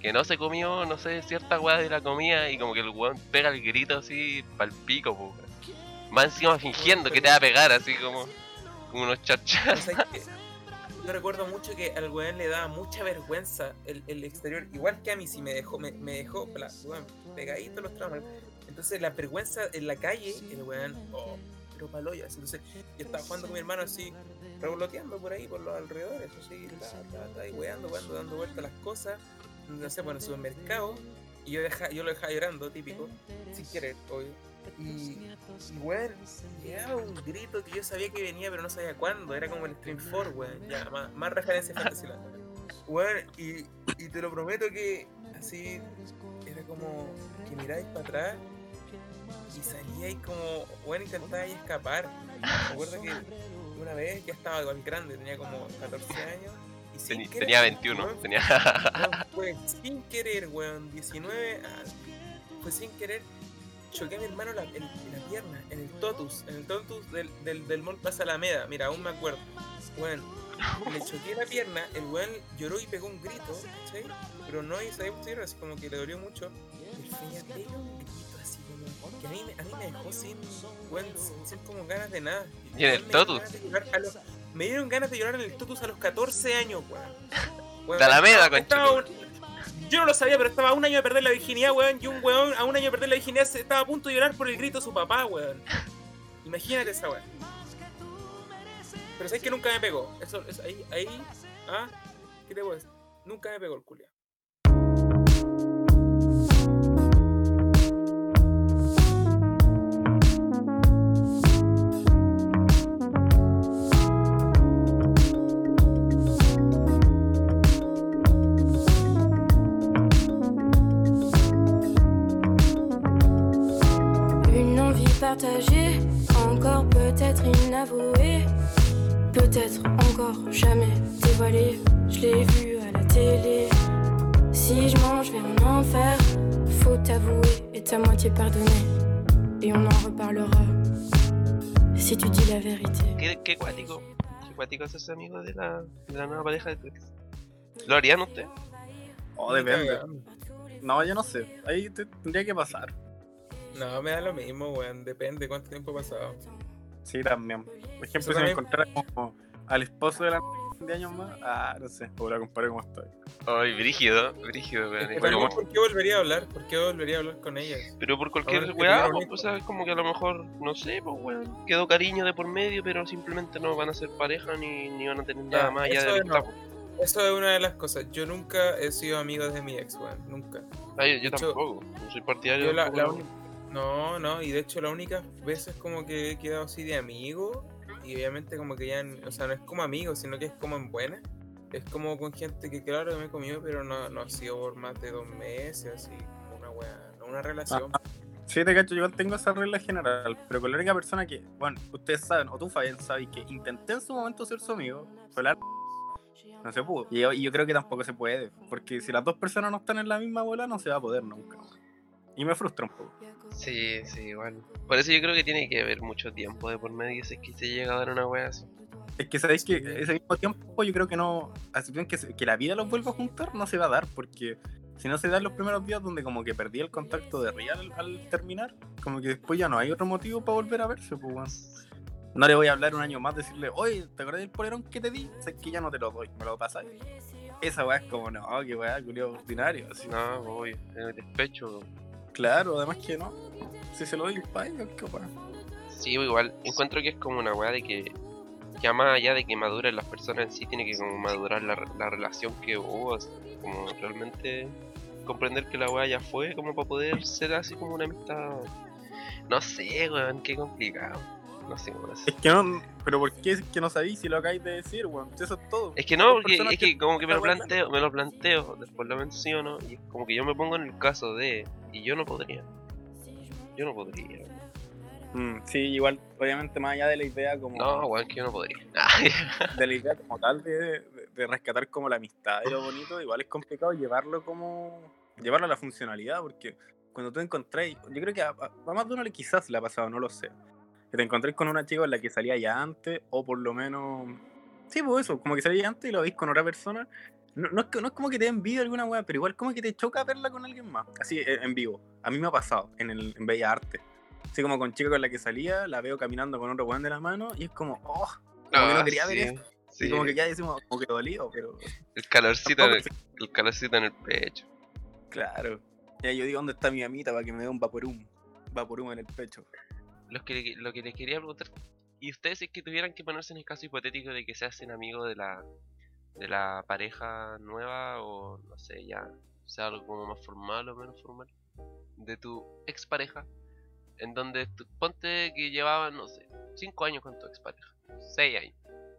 que no se comió no sé cierta weá de la comida y como que el weón pega el grito así pal pico weón. más encima fingiendo que te va a pegar así como Como unos chachas.
Yo recuerdo mucho que al weón le daba mucha vergüenza el, el exterior, igual que a mí, si me dejó, me, me dejó pla- weón, pegadito los traumas. Entonces la vergüenza en la calle, el weón, oh, pero paloyas. Entonces yo estaba jugando con mi hermano así, revoloteando por ahí, por los alrededores, así, ta, ta, ta, y weando, weando, dando vueltas las cosas, no sé, en el supermercado, y yo, deja, yo lo dejaba llorando, típico, sin querer, obvio. Y, y weón, llegaba un grito que yo sabía que venía, pero no sabía cuándo. Era como el Stream 4, weón. Ya, más, más referencia a Fantasyland. Weón, y, y te lo prometo que así era como que miráis para atrás y salíais como, weón, intentabais escapar. Me acuerdo que una vez ya estaba igual grande, tenía como 14 años. Y sin querer,
Tenía 21.
weón,
Tenía.
Weón, fue sin querer, weón, 19, ah, fue sin querer, choqué a mi hermano la, en, en la pierna, en el totus, en el totus del, del, del Mall Plaza Alameda, mira, aún me acuerdo, weón, le choqué la pierna, el weón lloró y pegó un grito, ¿cachai? Pero no sabía llorar, así como que le dolió mucho, y el pega un grito así como, que a mí, me- a mí me dejó sin, weón, sin, sin como ganas de nada.
¿Y en el totus?
los- Me dieron ganas de llorar en el totus a los 14 años, weón.
De Alameda,
estaba un- yo no lo sabía, pero estaba a un año de perder la virginidad, weón. Y un weón a un año de perder la virginidad se- estaba a punto de llorar por el grito de su papá, weón. Imagínate esa weón. Pero sabes que nunca me pegó. Eso, eso ahí, ahí, ah, ¿qué te puedo decir? Nunca me pegó el culia.
Partagée, encore peut-être inavouée, peut-être encore jamais dévoilée. Je l'ai vu à la télé. Si je mange vers un enfer, faut avouer et ta moitié pardonner. Et on en reparlera si tu dis la vérité.
¿Qué, qué cuático? ¿Qué cuático es ese amigo de la, de la nueva pareja de tu ex? ¿Lo harían usted?
Oh, depende. No, yo no sé. Ahí te- tendría que pasar.
No, me da lo mismo, weón. Depende cuánto tiempo ha pasado.
Sí, también. Por ejemplo, si me encontrara como al esposo de la de años más, ah, no sé, o la comparé como estoy.
Ay, brígido, brígido, weón.
¿Por qué volvería a hablar? ¿Por qué volvería a hablar con ellas?
Pero por cualquier weá, pues, o sea, es como que a lo mejor, no sé, pues weón, quedó cariño de por medio, pero simplemente no van a ser pareja ni, ni van a tener
Ya,
nada más allá
eso
de
no.
pues.
Eso es una de las cosas. Yo nunca he sido amigo de mi ex, weón. Nunca.
Ah, yo,
De
tampoco, no soy partidario
Yo la, la
no.
No, no, y de hecho la única veces como que he quedado así de amigo, y obviamente como que ya, o sea, no es como amigo, sino que es como en buena. Es como con gente que claro me he comido, pero no, no ha sido por más de dos meses, así, una wea, no una relación.
Sí, te cacho, yo tengo esa regla general, pero con la única persona que, bueno, ustedes saben, o tú, Fabián, sabes que intenté en su momento ser su amigo, fue la no se pudo. Y yo, y yo creo que tampoco se puede, porque si las dos personas no están en la misma bola, no se va a poder nunca. Y me frustra un poco.
Sí, sí, igual. Por eso yo creo que tiene que haber mucho tiempo de por medio si es que se llega a dar una wea así.
Es que sabéis que ese mismo tiempo yo creo que no, bien que, que la vida los vuelva a juntar, no se va a dar, porque si no se dan los primeros días donde como que perdí el contacto de Real al, terminar, como que después ya no hay otro motivo para volver a verse, pues weón. No le voy a hablar un año más, decirle, oye, ¿te acuerdas del polerón que te di? Sé que ya no te lo doy, me lo pasas. Esa weá es como, no, que weá, culiao ordinario. Así.
No, voy, en el despecho.
Claro, además que no. Si se lo doy para ellos, qué weá.
Sí, igual, encuentro que es como una weá de que ya más allá de que maduren las personas en sí, tiene que como madurar la, la relación que hubo, como realmente comprender que la weá ya fue, como para poder ser así como una amistad. No sé, weón, qué complicado. No sé cómo
Es que no, pero ¿por qué es que no sabéis si lo acabáis de decir, weón? Eso es todo.
Es que no, porque es que como que me lo planteo, me lo planteo, después lo menciono, y es como que yo me pongo en el caso de, y yo no podría. Yo no podría.
Mm, sí, igual, obviamente más allá de la idea como
No, weón, que yo no podría.
de la idea como tal de, de- de rescatar como la amistad y lo bonito, igual es complicado llevarlo como llevarlo a la funcionalidad, porque cuando tú encontréis, yo creo que a, a- a más de uno le quizás le ha pasado, no lo sé. Que te encontréis con una chica en la que salía ya antes, o por lo menos. Sí, pues eso, como que salía ya antes y lo veis con otra persona. No, no es, que- no es como que te den envidia alguna weá, pero igual como que te choca verla con alguien más. Así, en, en vivo. A mí me ha pasado en, el, en Bella Arte. Así como con chica con la que salía, la veo caminando con otro weón de la mano y es como, oh, Como que
Ah,
no quería ver
sí,
eso.
sí,
Y como que ya decimos, como que dolido, pero
el calorcito, el, el calorcito en el pecho.
Claro. Ya yo digo, ¿dónde está mi amita para que me dé un vaporum? Vaporum en el pecho.
Los que, lo que les quería preguntar, ¿y ustedes si es que tuvieran que ponerse en el caso hipotético de que se hacen amigos de la, de la pareja nueva o no sé, ya sea algo como más formal o menos formal, de tu expareja, en donde tú- ponte que llevaban, no sé, 5 años con tu expareja, 6 años,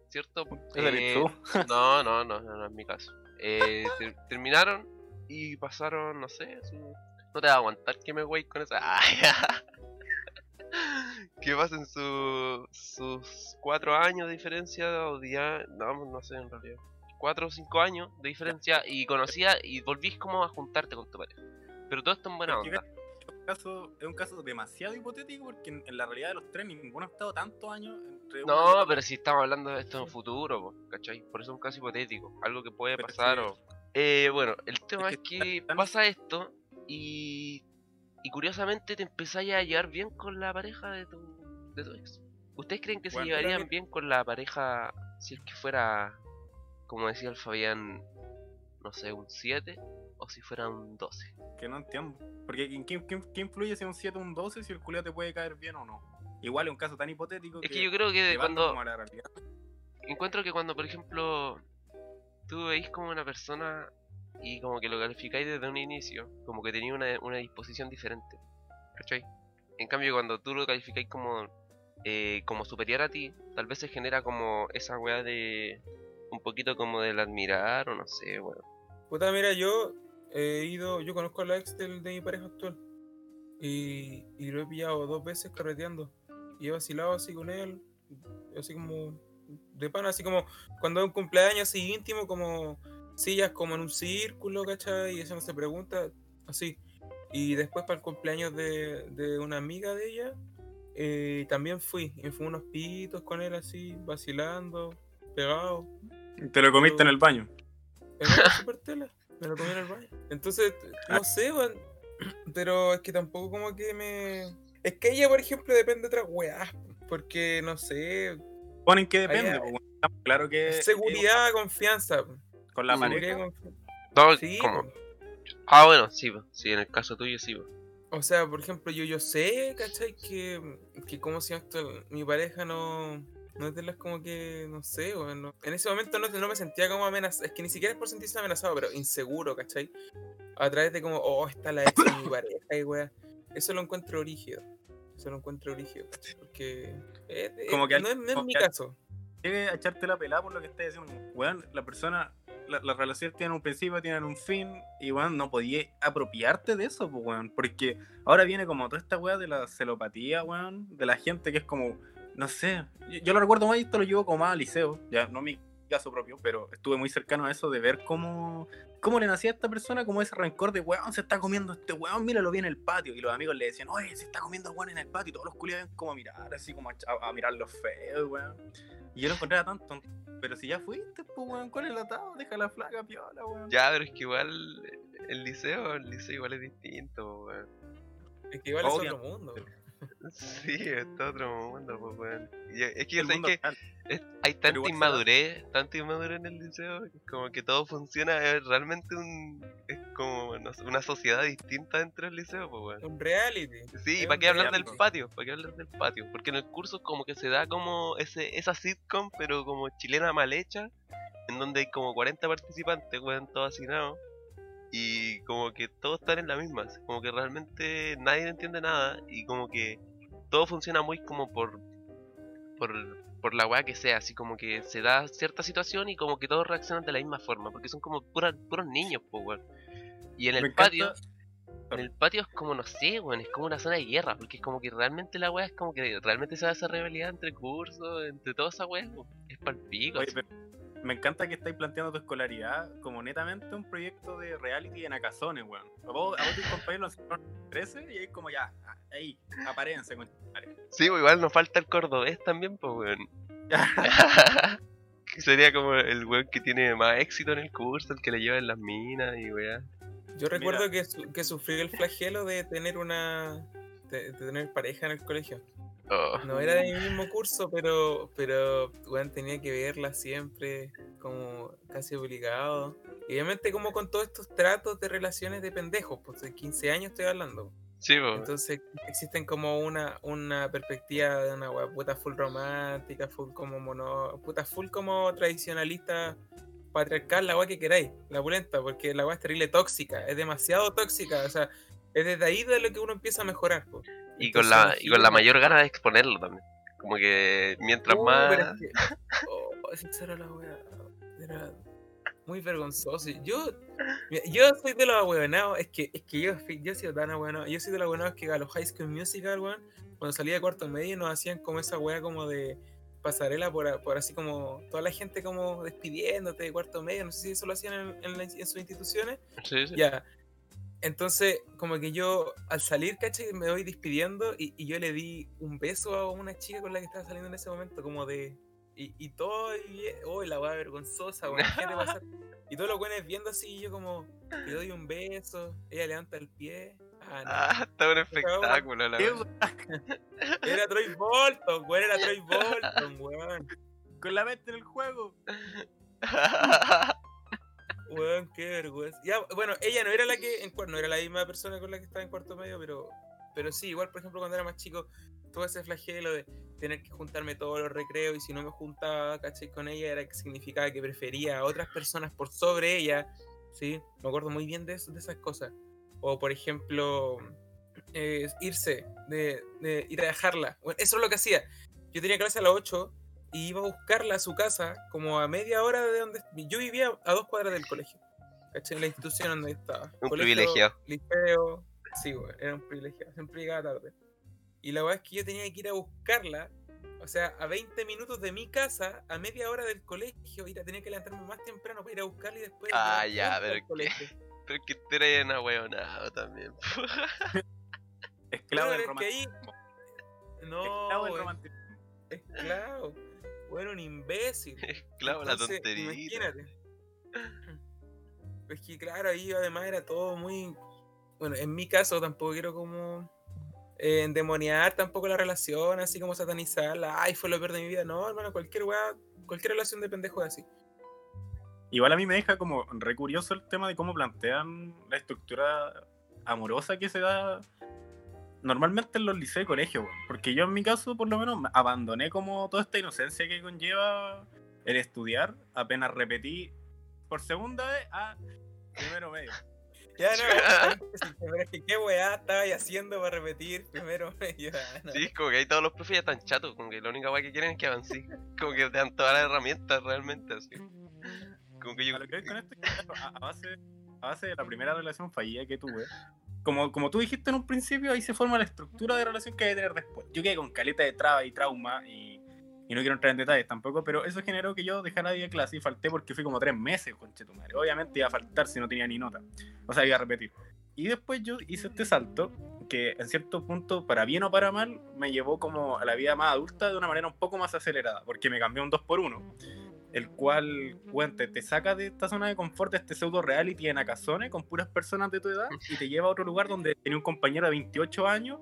¿cierto?
¿Ese eres
Eh, no, no, no, no, no es mi caso. Eh, ter- terminaron y pasaron, no sé, su- no te va a aguantar que me güey con esa. Ay, que pasen su, sus cuatro años de diferencia o día, no, no sé en realidad. Cuatro o cinco años de diferencia y conocía y volvís como a juntarte con tu pareja. Pero todo esto en buena onda.
Es un caso, es un caso demasiado hipotético porque en, en la realidad de los tres ninguno ha estado tantos años entre
No,
otro.
pero si estamos hablando de esto en futuro, po, ¿cachai? Por eso es un caso hipotético, algo que puede
Pero
pasar
sí.
o... Eh, bueno, el tema
que
es que pasa esto y... Y curiosamente te empezáis a llevar bien con la pareja de tu, de tu ex. ¿Ustedes creen que se llevarían bien con la pareja si es que fuera, como decía el Fabián, no sé, un 7 o si fuera un 12?
Que no entiendo. Porque ¿en ¿qué, qué, qué influye si es un 7 o un 12 si el culiao te puede caer bien o no? Igual es un caso tan hipotético
Es que yo creo que cuando...
como a la realidad.
encuentro que cuando, por ejemplo, tú veis como una persona y como que lo calificáis desde un inicio, como que tenía una, una disposición diferente, ¿cachai? En cambio, cuando tú lo calificáis como, eh, como superior a ti, tal vez se genera como esa weá de un poquito como del admirar o no sé, bueno.
Puta, mira, yo he ido, yo conozco a la ex del- de mi pareja actual. Y, y lo he pillado dos veces carreteando. Y he vacilado así con él. Así como de pana, así como cuando es un cumpleaños así íntimo, como sillas como en un círculo, ¿cachai? Y eso no se pregunta, así. Y después para el cumpleaños de, de una amiga de ella, eh, también fui. Y fui unos pitos con él así, vacilando, pegado.
Te lo comiste en el baño.
En una super tela. Me lo comí en el baño. Entonces, no sé, weón. Pero es que tampoco como que me. Es que ella, por ejemplo, depende de otras weas. Porque, no sé.
Ponen que depende, pues, estamos claro que
Seguridad, confianza.
con la
Seguridad, confianza.
No,
Sí,
como... Ah, bueno, sí, sí, en el caso tuyo sí.
O sea, por ejemplo, yo, yo sé, ¿cachai? Que, que como si esto, mi pareja no, no es de las como que, no sé, weón, no- en ese momento no, no me sentía como amenazado, es que ni siquiera es por sentirse amenazado, pero inseguro, ¿cachai? A través de como, oh, está la ex de mi pareja y weá. Eso lo encuentro rígido. Eso lo encuentro rígido. Porque
Como que
no, es, no es mi caso.
A echarte la pelada por lo que estás diciendo. Weón, la persona, la- las relaciones tienen un principio, tienen un fin, y weón, no podías apropiarte de eso, pues weón. Porque ahora viene como toda esta weá de la celopatía, weón, de la gente que es como, no sé, yo, yo lo recuerdo más y esto lo llevo como más al liceo, ya no mi caso propio, pero estuve muy cercano a eso de ver cómo, cómo le nacía a esta persona como ese rencor de weón, se está comiendo este weón, míralo bien en el patio. Y los amigos le decían, oye, se está comiendo el weón en el patio, y todos los culiados ven como a mirar, así como a, a, a mirar los feos, weón. Y yo lo encontraba tan tonto. Pero si ya fuiste, pues, weón, ¿cuál es la atado? Deja la flaca piola, weón.
Ya, pero es que igual el liceo, el liceo igual es distinto, weón.
Es que igual es otro mundo.
Sí, es todo otro mundo, pues, weón. Y Es que, ¿sabes. Es- hay tanta inmadurez, tanta inmadurez en el liceo, que como que todo funciona, es realmente un, es como no sé, una sociedad distinta dentro del liceo, pues weón.
Un reality.
Sí, ¿para qué hablar del patio? ¿Para qué hablar del patio? Porque en el curso como que se da como ese esa sitcom, pero como chilena mal hecha, en donde hay como 40 participantes, weón, todos hacinados. Y como que todos están en la misma, como que realmente nadie entiende nada y como que todo funciona muy como por por, por la weá que sea, así como que se da cierta situación y como que todos reaccionan de la misma forma, porque son como puras, puros niños, pues weón. Y en
Me
el
encanta-
patio, en el patio es como, no sé, weón, es como una zona de guerra, porque es como que realmente la weá es como que realmente se da esa rivalidad entre cursos, entre toda esa weá, es palpico.
Oye, pero me encanta que estáis planteando tu escolaridad como netamente un proyecto de reality en Acazones, weón. A vos, a vos tus compañeros lo hicieron en 13 y ahí como ya, ahí, aparense con
Sí, pues igual nos falta el cordobés también, pues weón. que sería como el weón que tiene más éxito en el curso, el que le lleva en las minas y weá.
Yo recuerdo
Mira.
que, su- que sufrí el flagelo de tener una. De, de tener pareja en el colegio.
Oh.
No era de mi mismo curso, pero, pero weón, tenía que verla siempre, como casi obligado. Y obviamente como con todos estos tratos de relaciones de pendejos, pues de 15 años estoy hablando.
Sí, po.
Entonces existen como una, una perspectiva de una wea puta full romántica, full como mono, puta full como tradicionalista, patriarcal, la wea que queráis, la pulenta, porque la wea es terrible tóxica, es demasiado tóxica, o sea, es desde ahí de lo que uno empieza a mejorar. po.
Y con la, y con la mayor gana de exponerlo también. Como que mientras
Uh,
más.
pero es que- oh, era la wea. Era muy vergonzoso. Yo, yo soy de los ahueonados. Es que, es que yo, yo he sido tan ahueonado. Yo soy de los ahueonados que a los High School Musical, weón, cuando salía de cuarto medio nos hacían como esa wea como de pasarela por, por así como toda la gente como despidiéndote de cuarto medio. No sé si eso lo hacían en, en sus instituciones.
Sí, sí.
Ya. Entonces, como que yo al salir, ¿cachai? Me voy despidiendo y, y yo le di un beso a una chica con la que estaba saliendo en ese momento, como de. Y, y todo, y, oh, la weá vergonzosa, weón, imagínate pasar. Y todos los buenos viendo así, y yo como, le doy un beso, ella levanta el pie. Ah, no.
Ah, está un espectáculo, la
¿Qué,
verdad.
weón?
Era Troy Bolton, weón, era Troy Bolton, weón.
Con la mente en el juego.
Weón, qué bueno, ella no era la que, en, no era la misma persona con la que estaba en cuarto medio, pero, pero sí, igual, por ejemplo, cuando era más chico, todo ese flagelo de tener que juntarme todos los recreos y si no me juntaba, caché, con ella, era que significaba que prefería a otras personas por sobre ella, ¿sí? Me acuerdo muy bien de esas cosas. O, por ejemplo, eh, irse, de, de ir a dejarla. Bueno, eso es lo que hacía. Yo tenía clase a las 8 y iba a buscarla a su casa como a media hora de donde yo vivía a dos cuadras del colegio. ¿Cachai? En la institución donde estaba.
Un
Colegio,
privilegiado.
Liceo. Sí, güey, era un privilegiado. Siempre llegaba tarde. Y la verdad es que yo tenía que ir a buscarla. O sea, a 20 minutos de mi casa, a media hora del colegio, y tenía que levantarme más temprano para ir a buscarla y después.
Ah, ya, pero qué-
colegio.
Pero es que tú eres también.
Esclavo
Claro,
del
es que ahí-
romanticismo.
No,
Esclavo del romanticismo.
esclavo. Bueno, un imbécil.
Claro, la tontería.
Imagínate. Es que claro, ahí además era todo muy. Bueno, en mi caso tampoco quiero como eh, endemoniar tampoco la relación, así como satanizarla. Ay, fue lo peor de mi vida. No, hermano, cualquier weá, cualquier relación de pendejo es así.
Igual a mí me deja como re curioso el tema de cómo plantean la estructura amorosa que se da normalmente en los liceos y colegios, weón. porque yo en mi caso por lo menos me- abandoné como toda esta inocencia que conlleva el estudiar, apenas repetí por segunda vez a primero medio.
Ya no, pero es que qué weá estaba ahí haciendo para repetir primero medio. Ah, no.
Sí, como que ahí todos los profes ya están chatos, como que la única weá que quieren es que avancé. Como que te dan todas las herramientas realmente así. Como que yo.
A lo que voy con esto es que claro, a, a base, a base de la primera relación fallida que tuve, como, como tú dijiste en un principio, ahí se forma la estructura de relación que hay que tener después. Yo quedé con caleta de traba y trauma y, y no quiero entrar en detalles tampoco, pero eso generó que yo dejara de clase y falté porque fui como tres meses, conche tu madre. Obviamente iba a faltar si no tenía ni nota. O sea, iba a repetir. Y después yo hice este salto que en cierto punto, para bien o para mal, me llevó como a la vida más adulta de una manera un poco más acelerada, porque me cambió un 2x1 el cual, bueno, te, te saca de esta zona de confort, de este pseudo reality en Acazone con puras personas de tu edad y te lleva a otro lugar donde tiene un compañero de 28 años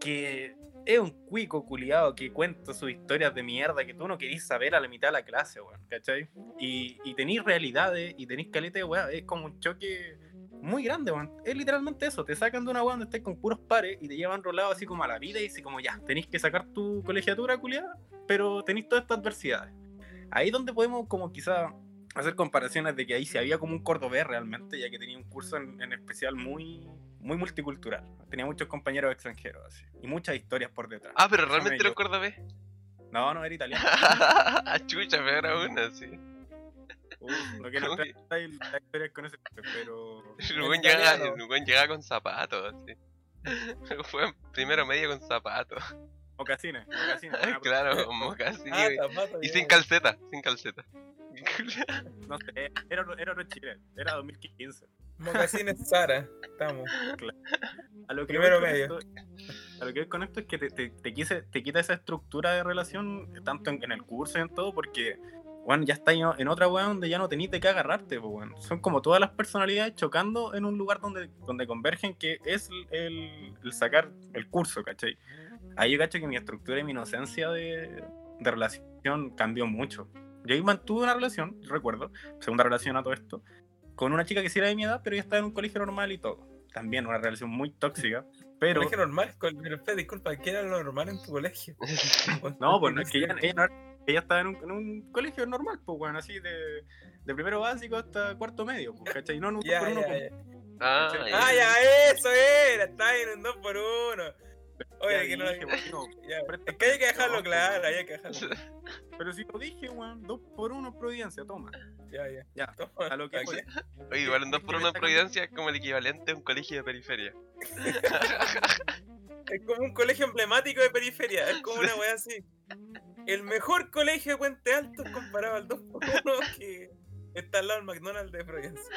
que es un cuico culiado que cuenta sus historias de mierda que tú no querís saber a la mitad de la clase, weón, ¿cachai? Y, y tenéis realidades y tenéis caleta de weá, es como un choque muy grande, weón. Es literalmente eso, te sacan de una weá donde estás con puros pares y te llevan rolado así como a la vida y así como ya, tenéis que sacar tu colegiatura culiada, pero tenéis todas estas adversidades ahí donde podemos como quizá hacer comparaciones de que ahí sí había como un cordobés realmente, ya que tenía un curso en, en especial muy, muy multicultural. Tenía muchos compañeros extranjeros así, y muchas historias por detrás.
Ah, pero realmente
me
lo
ayudó.
cordobés.
No, no, era italiano.
Ah, Chucha, peor aún así.
Uf, no quiero
¿Cómo
entrar en la historia con ese, pero...
El buen llega, el buen llega con zapatos, así. Fue primero medio con zapatos.
Mocasines, mocasines.
claro, mocasines.
Ah,
Y sin calceta, sin calceta.
No sé, era, era otro Chile, era 2015.
Mocasines Sara, estamos.
A lo que
Primero medio.
esto- a lo que con esto es que te, te, te quise- te quita esa estructura de relación, tanto en, en el curso y en todo, porque, bueno, ya está en otra weá donde ya no tenís de qué agarrarte, pues, weón. Son como todas las personalidades chocando en un lugar donde, donde convergen, que es el, el sacar el curso, ¿cachai? Ahí yo cacho que mi estructura y mi inocencia de, de relación cambió mucho. Yo ahí mantuve una relación, recuerdo, segunda relación a todo esto, con una chica que sí era de mi edad, pero ya estaba en un colegio normal y todo. También una relación muy tóxica, pero...
Colegio normal, pero disculpa, ¿qué era lo normal en tu colegio?
No, pues no, es que ella, ella, ella estaba en un, en un colegio normal, pues bueno, así de, de primero básico hasta cuarto medio, pues, ¿cachai? No, no,
Ya,
por uno,
ya,
pues.
Ah,
ya, eso era, está en un 2 por 1 Oye, que no.
dije,
ya.
presta
Es que hay que dejarlo claro, hay que dejarlo.
Pero si lo dije, weón, dos por uno Providencia, toma.
Ya, ya.
Ya,
Toma,
a lo que fue.
Oye, igual un 2 por
Es que
1
me
en
está
Providencia es como el equivalente a un colegio de periferia.
Es como un colegio emblemático de periferia, es como una wea así. El mejor colegio de Puente Alto comparado al 2 por 1 que está al lado del McDonald's de Providencia.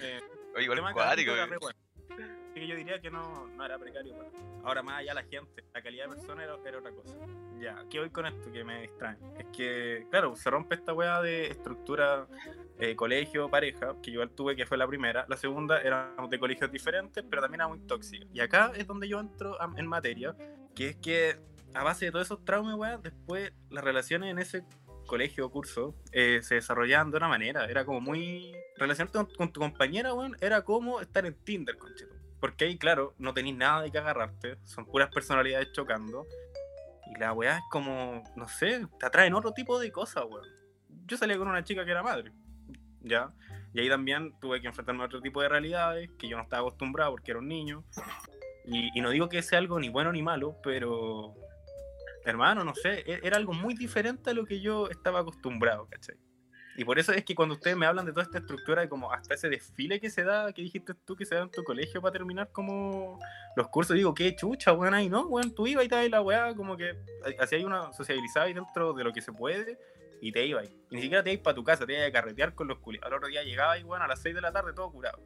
Eh,
Oye, igual cuático,
era que yo diría que no, no era precario. Ahora más allá la gente, la calidad de persona era, era otra cosa. Ya, ¿qué voy con esto que me distrae? Es que, claro, se rompe esta weá de estructura eh, colegio, pareja, que yo tuve que fue la primera. La segunda éramos de colegios diferentes, pero también era muy tóxica. Y acá es donde yo entro a- en materia, que es que a base de todos esos traumas, weá, después las relaciones en ese colegio o curso eh, se desarrollaban de una manera. Era como muy. Relacionarte con, con tu compañera, weón, era como estar en Tinder, conchito. Porque ahí, claro, no tenéis nada de que agarrarte, son puras personalidades chocando. Y la weá es como, no sé, te atraen otro tipo de cosas, weón. Yo salía con una chica que era madre, ¿ya? Y ahí también tuve que enfrentarme a otro tipo de realidades que yo no estaba acostumbrado porque era un niño. Y, y no digo que sea algo ni bueno ni malo, pero hermano, no sé, e- era algo muy diferente a lo que yo estaba acostumbrado, ¿cachai? Y por eso es que cuando ustedes me hablan de toda esta estructura, de como hasta ese desfile que se da, que dijiste tú que se da en tu colegio para terminar como los cursos, digo, qué chucha, weón, ahí no, weón, tú ibas y te la weá, como que así hay una sociabilizada dentro de lo que se puede y te ibas. Y ni siquiera te ibas para tu casa, te ibas a carretear con los culiados. Al otro día llegabas y, weón, a las 6 de la tarde todo curado.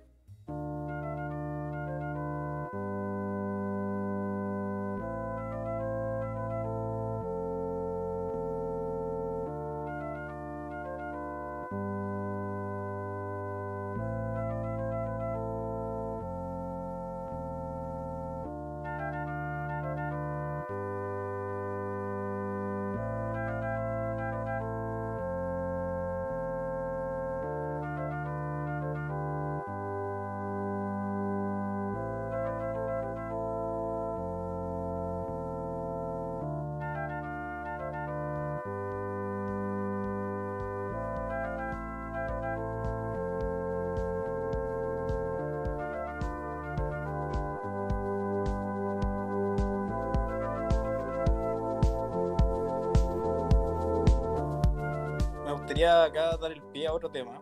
Otro tema,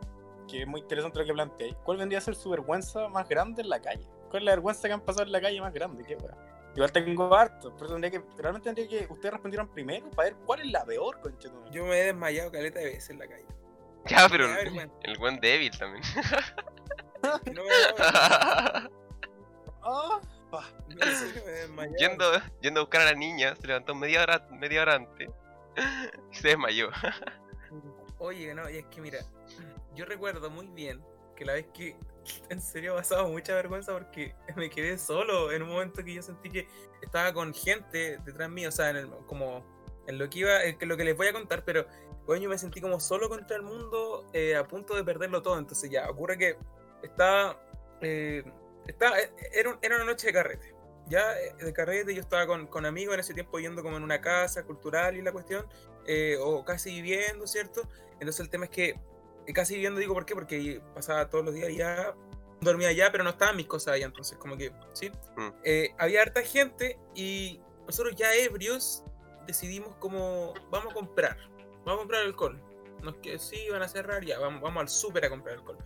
que es muy interesante lo que planteáis. ¿Cuál vendría a ser su vergüenza más grande en la calle? ¿Cuál es la vergüenza que han pasado en la calle más grande? Igual tengo harto, pero tendría que, realmente tendría que ustedes respondieran primero para ver cuál es la peor, conchetumare.
Yo me he desmayado caleta de veces en la calle.
Ya, pero
vergüenza.
el buen débil también.
No me da me desmayado.
yendo, yendo a buscar a la niña, se levantó media hora, media hora antes y se desmayó.
Oye, no, y es que mira, yo recuerdo muy bien que la vez que en serio he pasado mucha vergüenza porque me quedé solo en un momento que yo sentí que estaba con gente detrás mío, o sea, en el- como en lo que iba, en lo que les voy a contar, pero coño me sentí como solo contra el mundo, eh, a punto de perderlo todo. Entonces ya, ocurre que estaba, eh, estaba eh, era, un- era una noche de carrete. Ya eh, de carrete yo estaba con, con amigos en ese tiempo yendo como en una casa cultural y la cuestión, eh, o casi viviendo, ¿cierto? Entonces el tema es que eh, casi viviendo digo por qué, porque pasaba todos los días ya, dormía allá, pero no estaban mis cosas allá, entonces como que, ¿sí?
Mm.
Eh, había harta gente y nosotros ya ebrios decidimos como, vamos a comprar, vamos a comprar alcohol. Nos que sí, van a cerrar, ya, vamos, vamos al súper a comprar alcohol.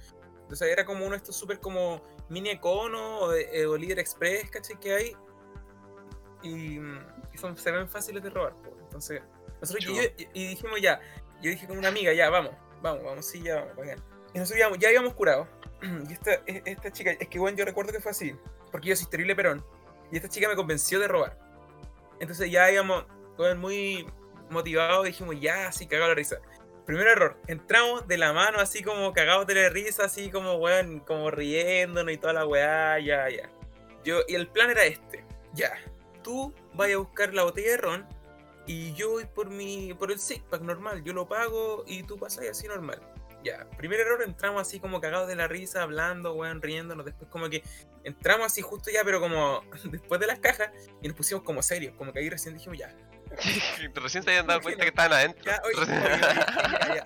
Entonces era como uno de estos súper como mini econo o, eh, o líder express, ¿cachai? Que hay. Y, y son, se ven fáciles de robar. po. Entonces, nosotros
Chu.
y, yo- y dijimos ya, yo dije con una amiga, ya, vamos, vamos, vamos, sí, ya, vamos, bacán. Y nosotros íbamos- ya habíamos curado. Y esta, e- esta chica, es que bueno, yo recuerdo que fue así, porque yo soy terrible perón. Y esta chica me convenció de robar. Entonces ya íbamos muy motivados, dijimos, ya, sí, cagado la risa. Primer error, entramos de la mano así como cagados de la risa, así como, weón, como riéndonos y toda la weá, ya, ya. Yo, y el plan era este, ya. tú vayas a buscar la botella de ron y yo voy por mi por el six pack normal, yo lo pago y tú pasas así normal. Ya, primer error, entramos así como cagados de la risa, hablando, weón, riéndonos, después como que entramos así justo ya, pero como después de las cajas y nos pusimos como serios, como que ahí recién dijimos ya,
Recién se habían dado cuenta que estaban adentro.
ya, oye, oye, oye, ya, ya,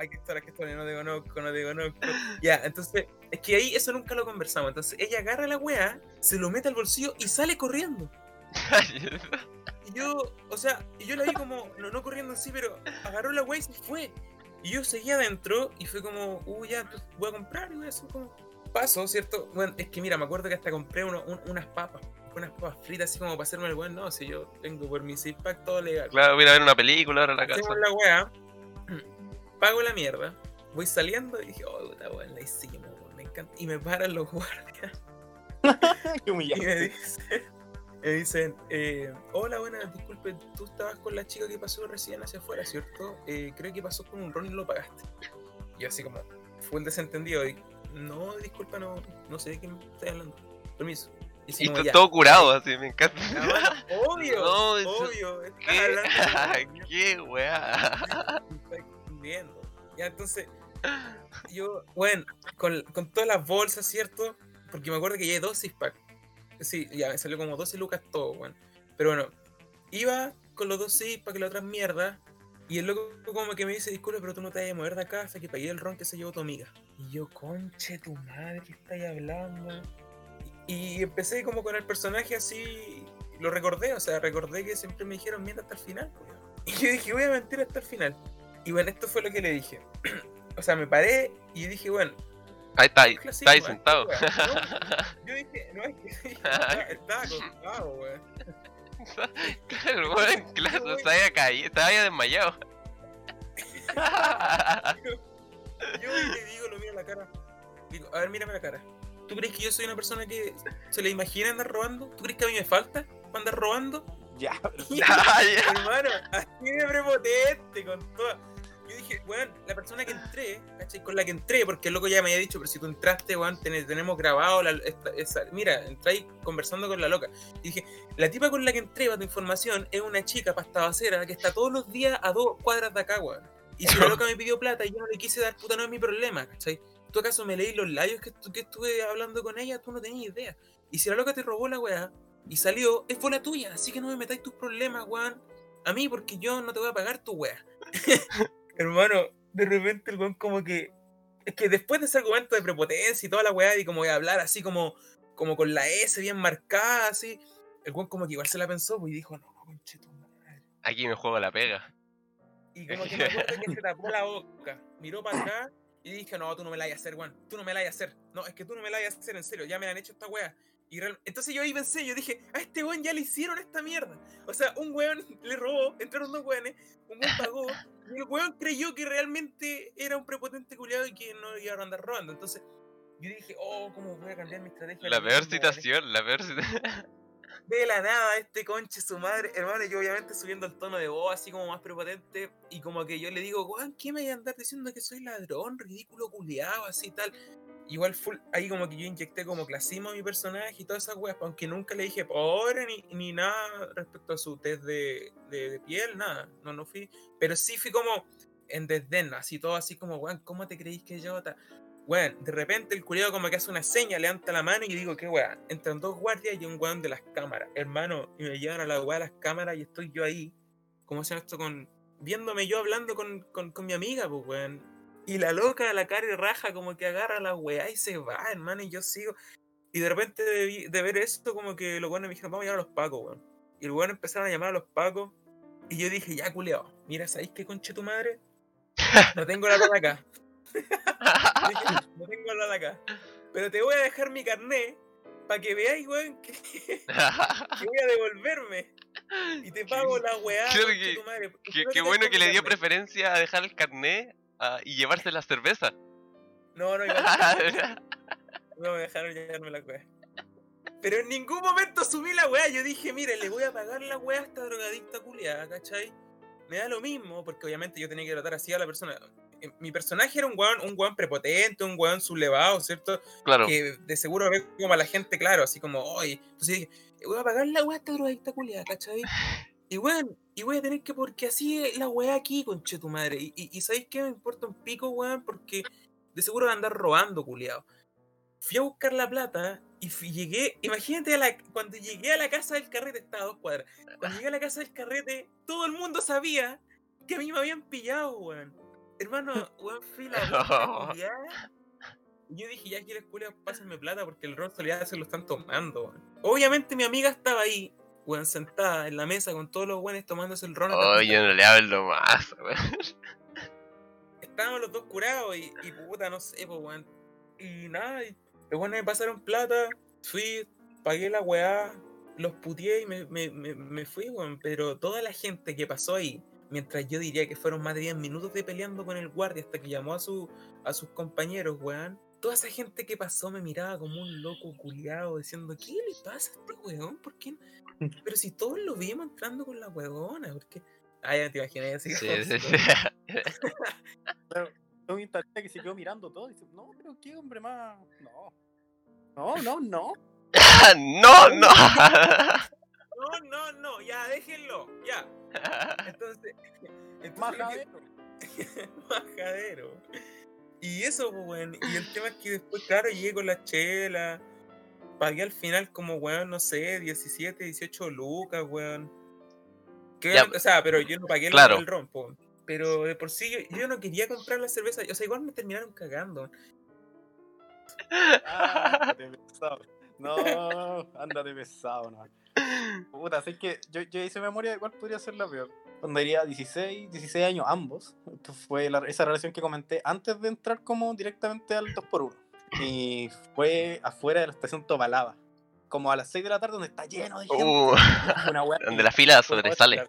aquí estamos, aquí no te conozco, no te conozco. Ya, entonces, es que ahí eso nunca lo conversamos. Entonces, ella agarra la weá, se lo mete al bolsillo y sale corriendo. Y yo, o sea, yo la vi como, no, no corriendo así, pero agarró la weá y se fue. Y yo seguía adentro y fue como, uy, ya, entonces voy a comprar y voy a hacer como paso, ¿cierto? Bueno, es que mira, me acuerdo que hasta compré uno- un- unas papas, unas papas fritas así como para hacerme el buen, no, si yo tengo por mi six pack todo legal.
claro, voy a ver una película ahora en la casa.
La weá, pago la mierda, voy saliendo y dije, oh, puta weá, la hicimos, weón, me encanta. Y me paran los guardias
Qué
y me
humillante.
dicen, me dicen eh, hola, buenas, disculpe, tú estabas con la chica que pasó recién hacia afuera, ¿cierto? Eh, creo que pasó con un ron y lo pagaste. Y yo así como, fue el desentendido y, no, disculpa, no, no sé de qué me estás hablando. Permiso. Y
Y
"Ya".
todo curado, así, me encanta.
Mano, obvio,
No, eso-
obvio. estás
¿Qué?
de-
¿Qué, weá?
Ya, entonces, yo, bueno, con, con todas las bolsas, ¿cierto? Porque me acuerdo que llevé dos six pack. Sí, ya me salió como 12 lucas todo, weón. Pero bueno, iba con los dos six pack y la otra mierda. Y el loco como que me dice, disculpe, pero tú no te vas a mover de acá hasta que pagué el ron que se llevó tu amiga. Y yo, conche tu madre, ¿qué estáis hablando? Y, empecé como con el personaje así, lo recordé, o sea, recordé que siempre me dijeron mienta hasta el final. pues. Y yo dije, voy a mentir hasta el final. Y bueno, esto fue lo que le dije. o sea, me paré y dije, bueno,
Ahí está, ahí, está ahí
weón,
sentado.
Yo dije, no es que estaba, estaba acostado, weón.
Claro, weón, claro, se había caído, estaba ya desmayado.
Yo voy y le digo, lo miro a la cara. Digo, a ver, mírame la cara. ¿Tú crees que yo soy una persona que se le imagina andar robando? ¿Tú crees que a mí me falta para andar robando?
Ya,
Ah, ya.
Hermano, así de prepotente, con toda. Yo dije, weón, la persona que entré, ¿cachai? Con la que entré, porque el loco ya me había dicho, pero si tú entraste, weón, ten- tenemos grabado la, esta- esa- mira, entráis conversando con la loca. Y dije, la tipa con la que entré, para tu información, es una chica pastabacera que está todos los días a dos cuadras de acá, weón. Y si la loca me pidió plata y yo no le quise dar, puta, no es mi problema, ¿cachai? ¿Tú acaso me leí los labios que, que estuve hablando con ella? Tú no tenías idea. Y si la loca te robó la weá y salió, es bola tuya, así que no me metáis tus problemas, weón a mí porque yo no te voy a pagar tu wea. Hermano, de repente el weón como que. Es que después de ese argumento de prepotencia y toda la weá y como de hablar así como, como con la S bien marcada, así, el weón como que igual se la pensó pues, y dijo, no, conche tu madre.
Aquí me juego la pega.
Y como que me acuerdo que se tapó la boca, miró para acá y dije, no, tú no me la vayas a hacer, weón. Tú no me la vayas a hacer. No, es que tú no me la vayas a hacer, en serio, ya me la han hecho esta weá. Y real- Entonces yo ahí pensé, yo dije, a este weón ya le hicieron esta mierda. O sea, un weón le robó, entraron dos weones, un weón pagó, y el weón creyó que realmente era un prepotente culiado y que no iba a andar robando. Entonces yo dije, oh, ¿cómo voy a cambiar mi estrategia?
La peor situación, la peor situación.
de la nada este conche su madre, hermano, yo obviamente subiendo el tono de voz así como más prepotente y como que yo le digo, Juan, ¿qué me voy a andar diciendo que soy ladrón, ridículo, culiado, así tal? Igual full, ahí como que yo inyecté como clasismo a mi personaje y todas esas weas, aunque nunca le dije pobre ni, ni nada respecto a su test de, de, piel, nada, no, no fui, pero sí fui como en desdén, así todo así como, weón, ¿cómo te creís que yo? ta-?" Weón, de repente el culiado como que hace una seña, levanta la mano y digo, ¿qué weón? Entran dos guardias y un weón de las cámaras, hermano, y me llevan a la weá de las cámaras y estoy yo ahí, ¿cómo se llama esto? Con, viéndome yo hablando con, con, con mi amiga, pues weón. Y la loca, la cara y raja, como que agarra la weá y se va, hermano, y yo sigo. Y de repente de, de ver esto, como que los weones me dijeron, vamos a llamar a los pacos, weón. Y los weones empezaron a llamar a los pacos. Y yo dije, ya, culeado, mira, ¿sabéis qué conche tu madre? No tengo la plata acá. Dije, no tengo plata acá. Pero te voy a dejar mi carnet para que veáis, weón, que, que voy a devolverme. Y te pago la weá. Conche
que-
tu madre.
Bueno que le dio
carnet.
preferencia a dejar el carnet ah, y llevarse la cerveza.
No, no, igual. No me dejaron llevarme la weá. Pero en ningún momento subí la weá. Yo dije, mire, le voy a pagar la weá a esta drogadicta culiada, ¿cachai? Me da lo mismo, porque obviamente yo tenía que tratar así a la persona. Eh, Mi personaje era un weón, un weón prepotente, un weón sublevado, ¿cierto?
claro.
Que de seguro ve como a la gente, claro, así como, oye. Entonces dije, voy a pagar la weá a esta drogadicta culiada, ¿cachai? Y weón, y voy a tener que, porque así es la weá aquí, conche tu madre. Y, y, y ¿sabéis qué? Me importa un pico, weón, porque de seguro van a andar robando, culiado. Fui a buscar la plata y llegué, imagínate, a la, cuando llegué a la casa del carrete, estaba a dos cuadras. Cuando llegué a la casa del carrete, todo el mundo sabía que a mí me habían pillado, weón. Hermano, weón, fui la puta culiada. Y Yo dije, ya quieres culiao, pásenme plata porque el ron solía se lo están tomando, weón. Obviamente mi amiga estaba ahí, weón, sentada en la mesa con todos los weones tomándose el ron. a
Oh, yo no le hablo más, weón.
estábamos los dos curados y, y puta, no sé, pues, weón. Y nada, y los weones me pasaron plata, fui, pagué la weá, los puteé y me, me, me, me fui, weón. Pero toda la gente que pasó ahí, mientras yo diría que fueron más de 10 minutos de peleando con el guardia hasta que llamó a, su, a sus compañeros, weón. Toda esa gente que pasó me miraba como un loco culiado diciendo, ¿qué le pasa a este weón? ¿Por qué? Pero si todos lo vimos entrando con la weona, ¿por qué? Ah, ya te imaginas, así
Sí, sí, sí.
Pero un instante que se quedó mirando todo y dice, no, pero qué hombre más. No. No, no, no.
no, no.
No, no, no, ya, déjenlo, ya. Entonces, entonces
Majadero.
majadero. Y eso, pues, weón. Y el tema es que después, claro, llegué con la chela. Pagué al final como, weón, no sé, 17, 18 lucas, weón. Que, o sea, pero yo no pagué el-
claro.
el ron, po. Pero de por sí, yo, yo no quería comprar la cerveza. O sea, igual me terminaron cagando.
Ah, pesado. No, ándate pesado, no. Puta, así que yo, yo hice memoria de cuál podría ser la peor. Cuando diría 16, 16 años ambos, que fue la- esa relación que comenté antes de entrar como directamente al 2x1. Y fue afuera de la estación Tobalaba, como a las 6 de la tarde donde está lleno de gente.
Uh,
Una
donde la fila sobresale.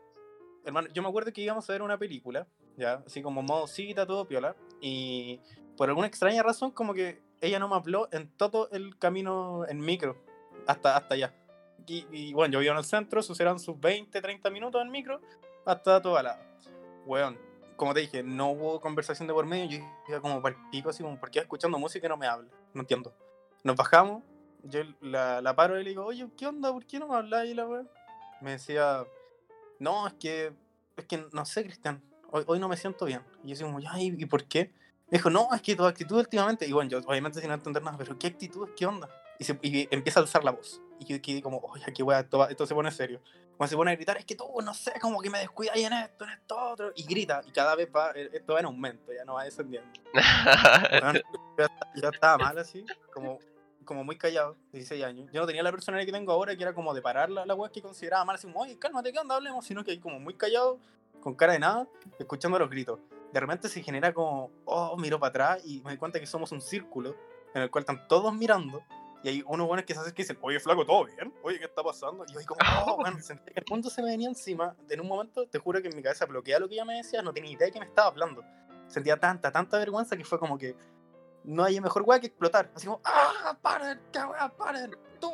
Hermano, yo me acuerdo que íbamos a ver una película, ya, así como modo cita, todo piola, y por alguna extraña razón, como que ella no me habló en todo el camino en micro, hasta, hasta allá. Y, y, bueno, yo vivo en el centro, eso serán sus 20, 30 minutos en micro, hasta toda la. Weón, como te dije, no hubo conversación de por medio, yo iba como para el pico, así como, ¿por qué escuchando música y no me habla? No entiendo. Nos bajamos, yo la, la paro y le digo, oye, ¿qué onda? ¿Por qué no me hablas? Y la weón me decía, no, es que, es que no sé, Cristian, hoy, hoy no me siento bien. Y yo decía como, ya, ¿y, por qué? Me dijo, no, es que tu actitud últimamente, y bueno, yo obviamente sin entender nada, pero ¿qué actitud? ¿Qué onda? Y, se, y empieza a alzar la voz. Y yo quedé como, oye, qué wea, esto, va- esto se pone serio. Cuando se pone a gritar, es que tú, no sé, como que me descuidas en esto, en esto, otro. Y grita, y cada vez va, eh, esto va en aumento, ya no va descendiendo. Esta- yo estaba mal así, como, como muy callado, 16 años. Yo no tenía la personalidad que tengo ahora, que era como de parar la, la weá que consideraba mal, así como, oye, cálmate, ¿qué onda? Hablemos, sino que ahí como muy callado, con cara de nada, escuchando los gritos. De repente se genera como, oh, miro para atrás y me doy cuenta que somos un círculo en el cual están todos mirando. Y hay unos buenos que se acercan y dicen, oye, flaco, ¿todo bien? Oye, ¿qué está pasando? Y yo ahí como, oh, bueno, sentí que el mundo se me venía encima. En un momento, te juro que en mi cabeza bloquea lo que ella me decía, no tenía idea de que me estaba hablando. Sentía tanta, tanta vergüenza que fue como que no hay mejor weá que explotar. Así como, ¡ah! ¡Paren! ¡Qué weá! ¡Paren! ¡Tú!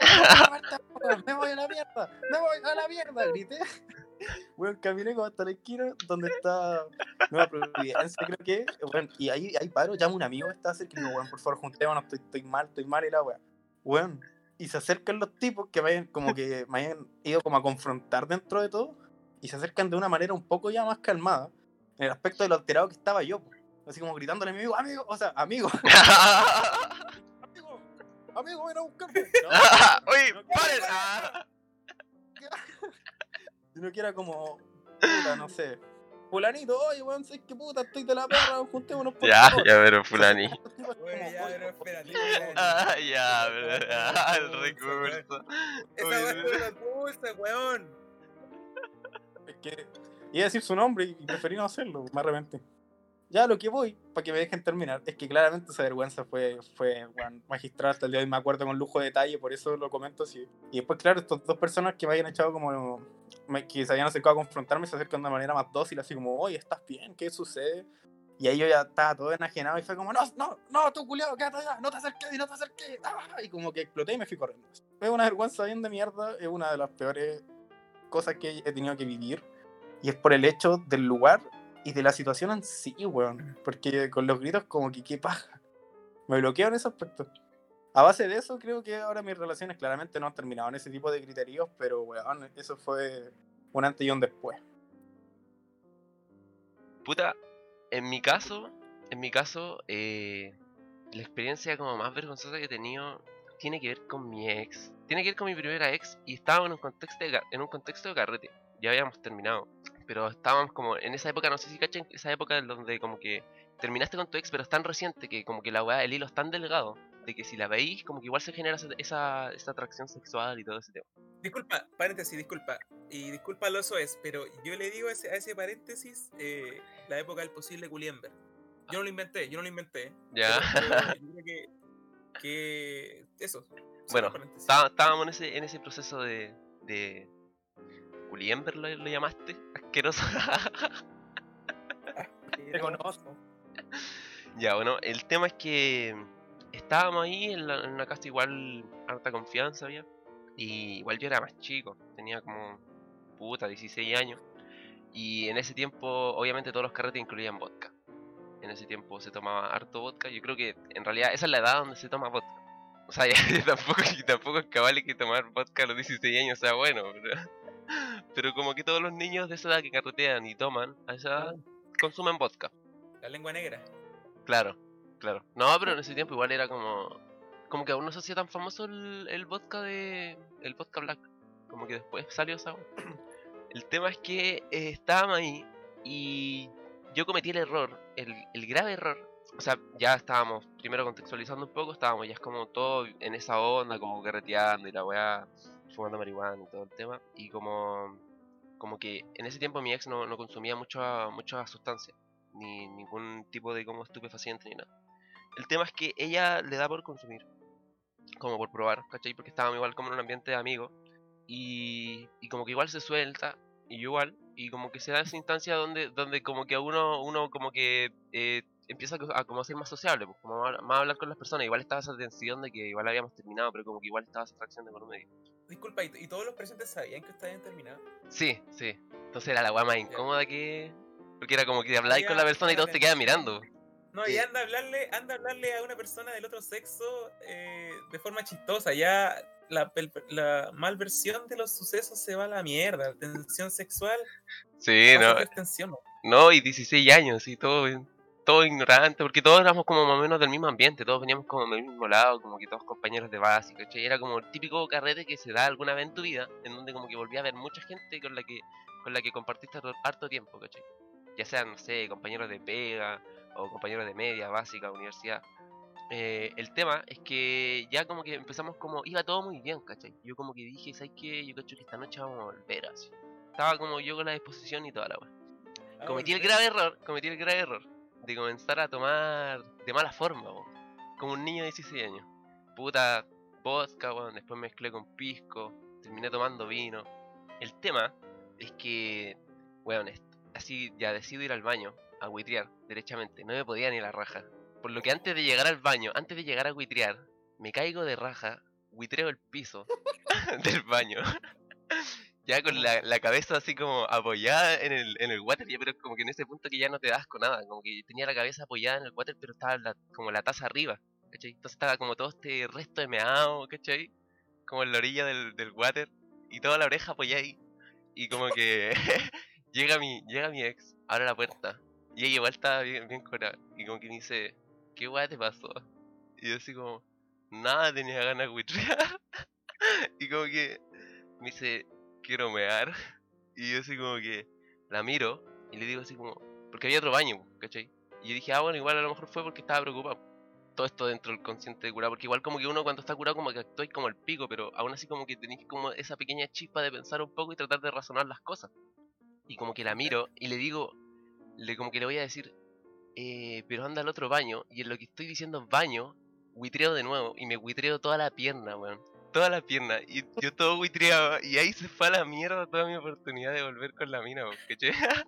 ¡Me voy a la mierda! ¡Me voy a la mierda! Grité. Weón, caminé como hasta la esquina donde está Nueva Providencia, creo que. Weón, y ahí, ahí paro, llamo a un amigo que está cerca y digo, weón, por favor, juntémonos, estoy, estoy mal, estoy mal y la weá. Weón. Y se acercan los tipos que me hayan, como que me hayan ido como a confrontar dentro de todo. Y se acercan de una manera un poco ya más calmada. En el aspecto de lo alterado que estaba yo. po. Así como gritándole a mi amigo, amigo, o sea, amigo, amigo, amigo, ven a buscarme. No,
Oye,
no quiero-
paren. Ah.
Sino que era como, puta, no sé. Fulanito, oye, weón, sé que puta, estoy de la perra, juntémonos por
Ya,
favor.
ya, pero fulani.
Oye, ya,
"Oye,
pero espérate,
favor".
espérate.
Ah, ya, pero. Ah, el recurso.
Esa weá es cosa, weón.
Es que iba a decir su nombre y preferí no hacerlo, me arrepentí. Ya lo que voy, para que me dejen terminar, es que claramente esa vergüenza fue, fue magistral hasta el día de hoy, me acuerdo con lujo de detalle, por eso lo comento así. Y después, claro, estas dos personas que me habían echado como, me- que se habían acercado a confrontarme, se acercan de manera más dócil, así como, oye, ¿estás bien? ¿Qué sucede? Y ahí yo ya estaba todo enajenado y fue como, no, no, no, tú culiado, quédate allá, no te acerques, no te acerques. ¡Ah! Y como que exploté y me fui corriendo. Es una vergüenza bien de mierda, es una de las peores cosas que he tenido que vivir. Y es por el hecho del lugar y de la situación en sí, weón. Porque con los gritos como que qué paja. Me bloqueo en ese aspecto. A base de eso, creo que ahora mis relaciones claramente no han terminado en ese tipo de criterios, pero weón, eso fue un antes y un después.
Puta, en mi caso, en mi caso, eh, la experiencia como más vergonzosa que he tenido tiene que ver con mi ex. Tiene que ver con mi primera ex y estábamos en un contexto de, en un contexto de carrete. Ya habíamos terminado. Pero estábamos como en esa época, no sé si cachan, esa época donde como que terminaste con tu ex, pero es tan reciente que como que la weá, el hilo es tan delgado, de que si la veis, como que igual se genera esa, esa, atracción sexual y todo ese tema.
Disculpa, paréntesis, disculpa. Y disculpa lo eso es, pero yo le digo a ese, a ese paréntesis eh, la época del posible Culiember. Yo no lo inventé, yo no lo inventé.
Ya.
Yo creo que, que eso.
Bueno, estábamos en ese, en ese proceso de. de Juliember lo, lo llamaste, asqueroso.
Te conozco.
ya, bueno, el tema es que estábamos ahí en, la- en una casa igual harta confianza había. Y igual yo era más chico, tenía como puta 16 años. Y en ese tiempo, obviamente, todos los carretes incluían vodka. En ese tiempo se tomaba harto vodka. Yo creo que en realidad esa es la edad donde se toma vodka. O sea, ya, tampoco, tampoco es cabal que tomar vodka a los 16 años sea bueno. Pero, pero como que todos los niños de esa edad que carretean y toman a esa edad consumen vodka.
La lengua negra.
Claro, claro. No, pero en ese tiempo igual era como. Como que aún no se hacía tan famoso el, el vodka de. El vodka black. Como que después salió esa. El tema es que eh, estábamos ahí y yo cometí el error, el, el grave error. O sea, ya estábamos primero contextualizando un poco, estábamos ya es como todo en esa onda, como carreteando y la weá, fumando marihuana y todo el tema. Y como. Como que en ese tiempo mi ex no, no consumía mucha, mucha sustancia ni ningún tipo de como estupefaciente ni nada. El tema es que ella le da por consumir, como por probar, ¿cachai? Porque estábamos igual como en un ambiente de amigos y, y como que igual se suelta y igual y como que se da esa instancia donde donde como que uno uno como que eh, empieza a, a como a ser más sociable, pues como a, más a hablar con las personas. Igual estaba esa tensión de que igual habíamos terminado, pero como que igual estaba esa atracción de por medio.
Disculpa, ¿y, y todos los presentes sabían que ustedes habían terminado?
Sí, sí. Entonces era la weá más incómoda que... Porque era como que habláis con la persona y todos te quedan mirando.
No,
Sí.
y anda a hablarle, anda a hablarle a una persona del otro sexo eh, de forma chistosa. Ya la, la malversión de los sucesos se va a la mierda. Tensión sexual.
Sí, no,
tensión. ¿no?
Y 16 años, y todo, todo ignorante, porque todos éramos como más o menos del mismo ambiente, todos veníamos como del mismo lado, como que todos compañeros de base, ¿cachai? Era como el típico carrete que se da alguna vez en tu vida, en donde como que volví a ver mucha gente con la que, con la que compartiste harto- tiempo, ¿cachai? Ya sean, no sé, compañeros de pega, o compañeros de media, básica, universidad. Eh, el tema es que ya como que empezamos como, iba todo muy bien, ¿cachai? Yo como que dije, ¿sabes qué? Yo cacho que esta noche vamos a volver así. Estaba como yo con la disposición y toda la weá
Ah,
cometí el grave error, cometí el grave error de comenzar a tomar de mala forma, como un niño de 16 años. Puta vodka, weón, después mezclé con pisco, terminé tomando vino. El tema es que, weón, est- así ya decido ir al baño a huitrear derechamente, no me podía ni la raja. Por lo que antes de llegar al baño, antes de llegar a huitrear, me caigo de raja, huitreo el piso del baño. Ya con la, la cabeza así como apoyada en el, en el water, ya, pero como que en ese punto que ya no te das con nada, como que tenía la cabeza apoyada en el water, pero estaba la- como la taza arriba, ¿cachai? Entonces estaba como todo este resto de meado, ¿cachai? Como en la orilla del, del water, y toda la oreja apoyada ahí, y como que llega mi, llega mi ex, abre la puerta, y ella igual estaba bien, bien curada, y como que me dice, ¿qué weá te pasó? Y yo así como, nada, tenía ganas de buitrear, y como que me dice, quiero mear. Y yo así como que la miro y le digo así como, porque había otro baño, ¿cachai? Y yo dije, ah, bueno, igual a lo mejor fue porque estaba preocupado. Todo esto dentro del consciente de curado, porque igual como que uno cuando está curado como que actúa como el pico, pero aún así como que tenéis como esa pequeña chispa de pensar un poco y tratar de razonar las cosas. Y como que la miro y le digo, le como que le voy a decir, eh, pero anda al otro baño, y en lo que estoy diciendo baño, huitreo de nuevo, y me huitreo toda la pierna, weón toda la pierna y yo todo buitreado y ahí se fue a la mierda toda mi oportunidad de volver con la mina,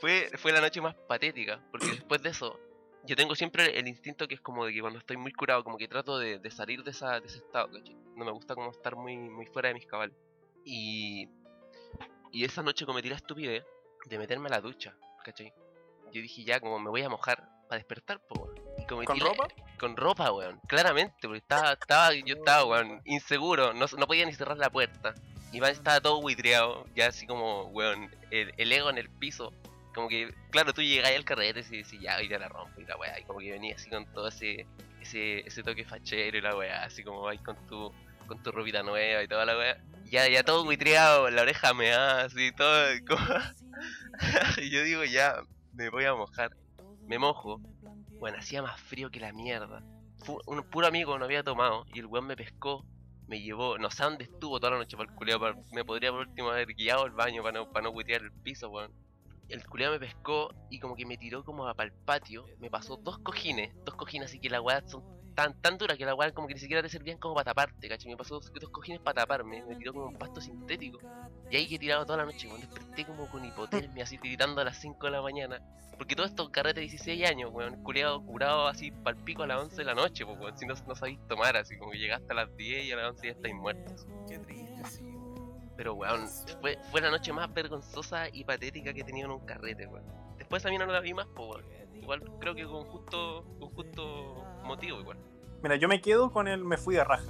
fue, fue la noche más patética, porque después de eso, yo tengo siempre el instinto que es como de que cuando estoy muy curado, como que trato de, de salir de, esa, de ese estado, ¿cachai? No me gusta como estar muy, muy fuera de mis cabales. Y, y esa noche cometí la estupidez de meterme a la ducha, ¿cachai? Yo dije ya, como me voy a mojar para despertar, po, y cometí
¿Con
la-
ropa?
Con ropa, weón. Claramente, porque estaba, estaba, yo estaba, weón, inseguro. No, no podía ni cerrar la puerta. Iván estaba todo buitreado, ya así como, weón, el, el ego en el piso. Como que, claro, tú llegáis al carrete y decís, ya, hoy te la rompo y la weá. Y como que venía así con todo ese, ese, ese toque fachero y la weá. Así como vais con tu, con tu ropita nueva y toda la weá. Ya, ya todo buitreado, la oreja me así, todo. Como... y yo digo, ya, me voy a mojar. Me mojo. Bueno, hacía más frío que la mierda. Fu- un puro amigo no había tomado y el weón me pescó, me llevó, no sé dónde estuvo toda la noche para el culeado, me podría por último haber guiado al baño para no, para no huetear el piso, weón. El culeado me pescó y como que me tiró como para el patio, me pasó dos cojines, dos cojines así que la weá son tan, tan duras que la weá como que ni siquiera te servían como para taparte, ¿cachai? Me pasó dos, dos cojines para taparme, me tiró como un pasto sintético. Y ahí que he tirado toda la noche, weón, desperté como con hipotermia, así tiritando a las 5 de la mañana. Porque todo esto carrete de 16 años, weón, culeado curado así pal pico a las 11 de la noche, pues, weón, si no, no sabéis tomar, así como que llegaste a las 10 y a las 11 ya estáis muertos.
Qué triste, sí.
Pero, weón, fue, fue la noche más vergonzosa y patética que he tenido en un carrete, weón. Después a mí no la vi más, pues, weón. Igual creo que con justo, con justo motivo, igual.
Mira, yo me quedo con el me fui de raja.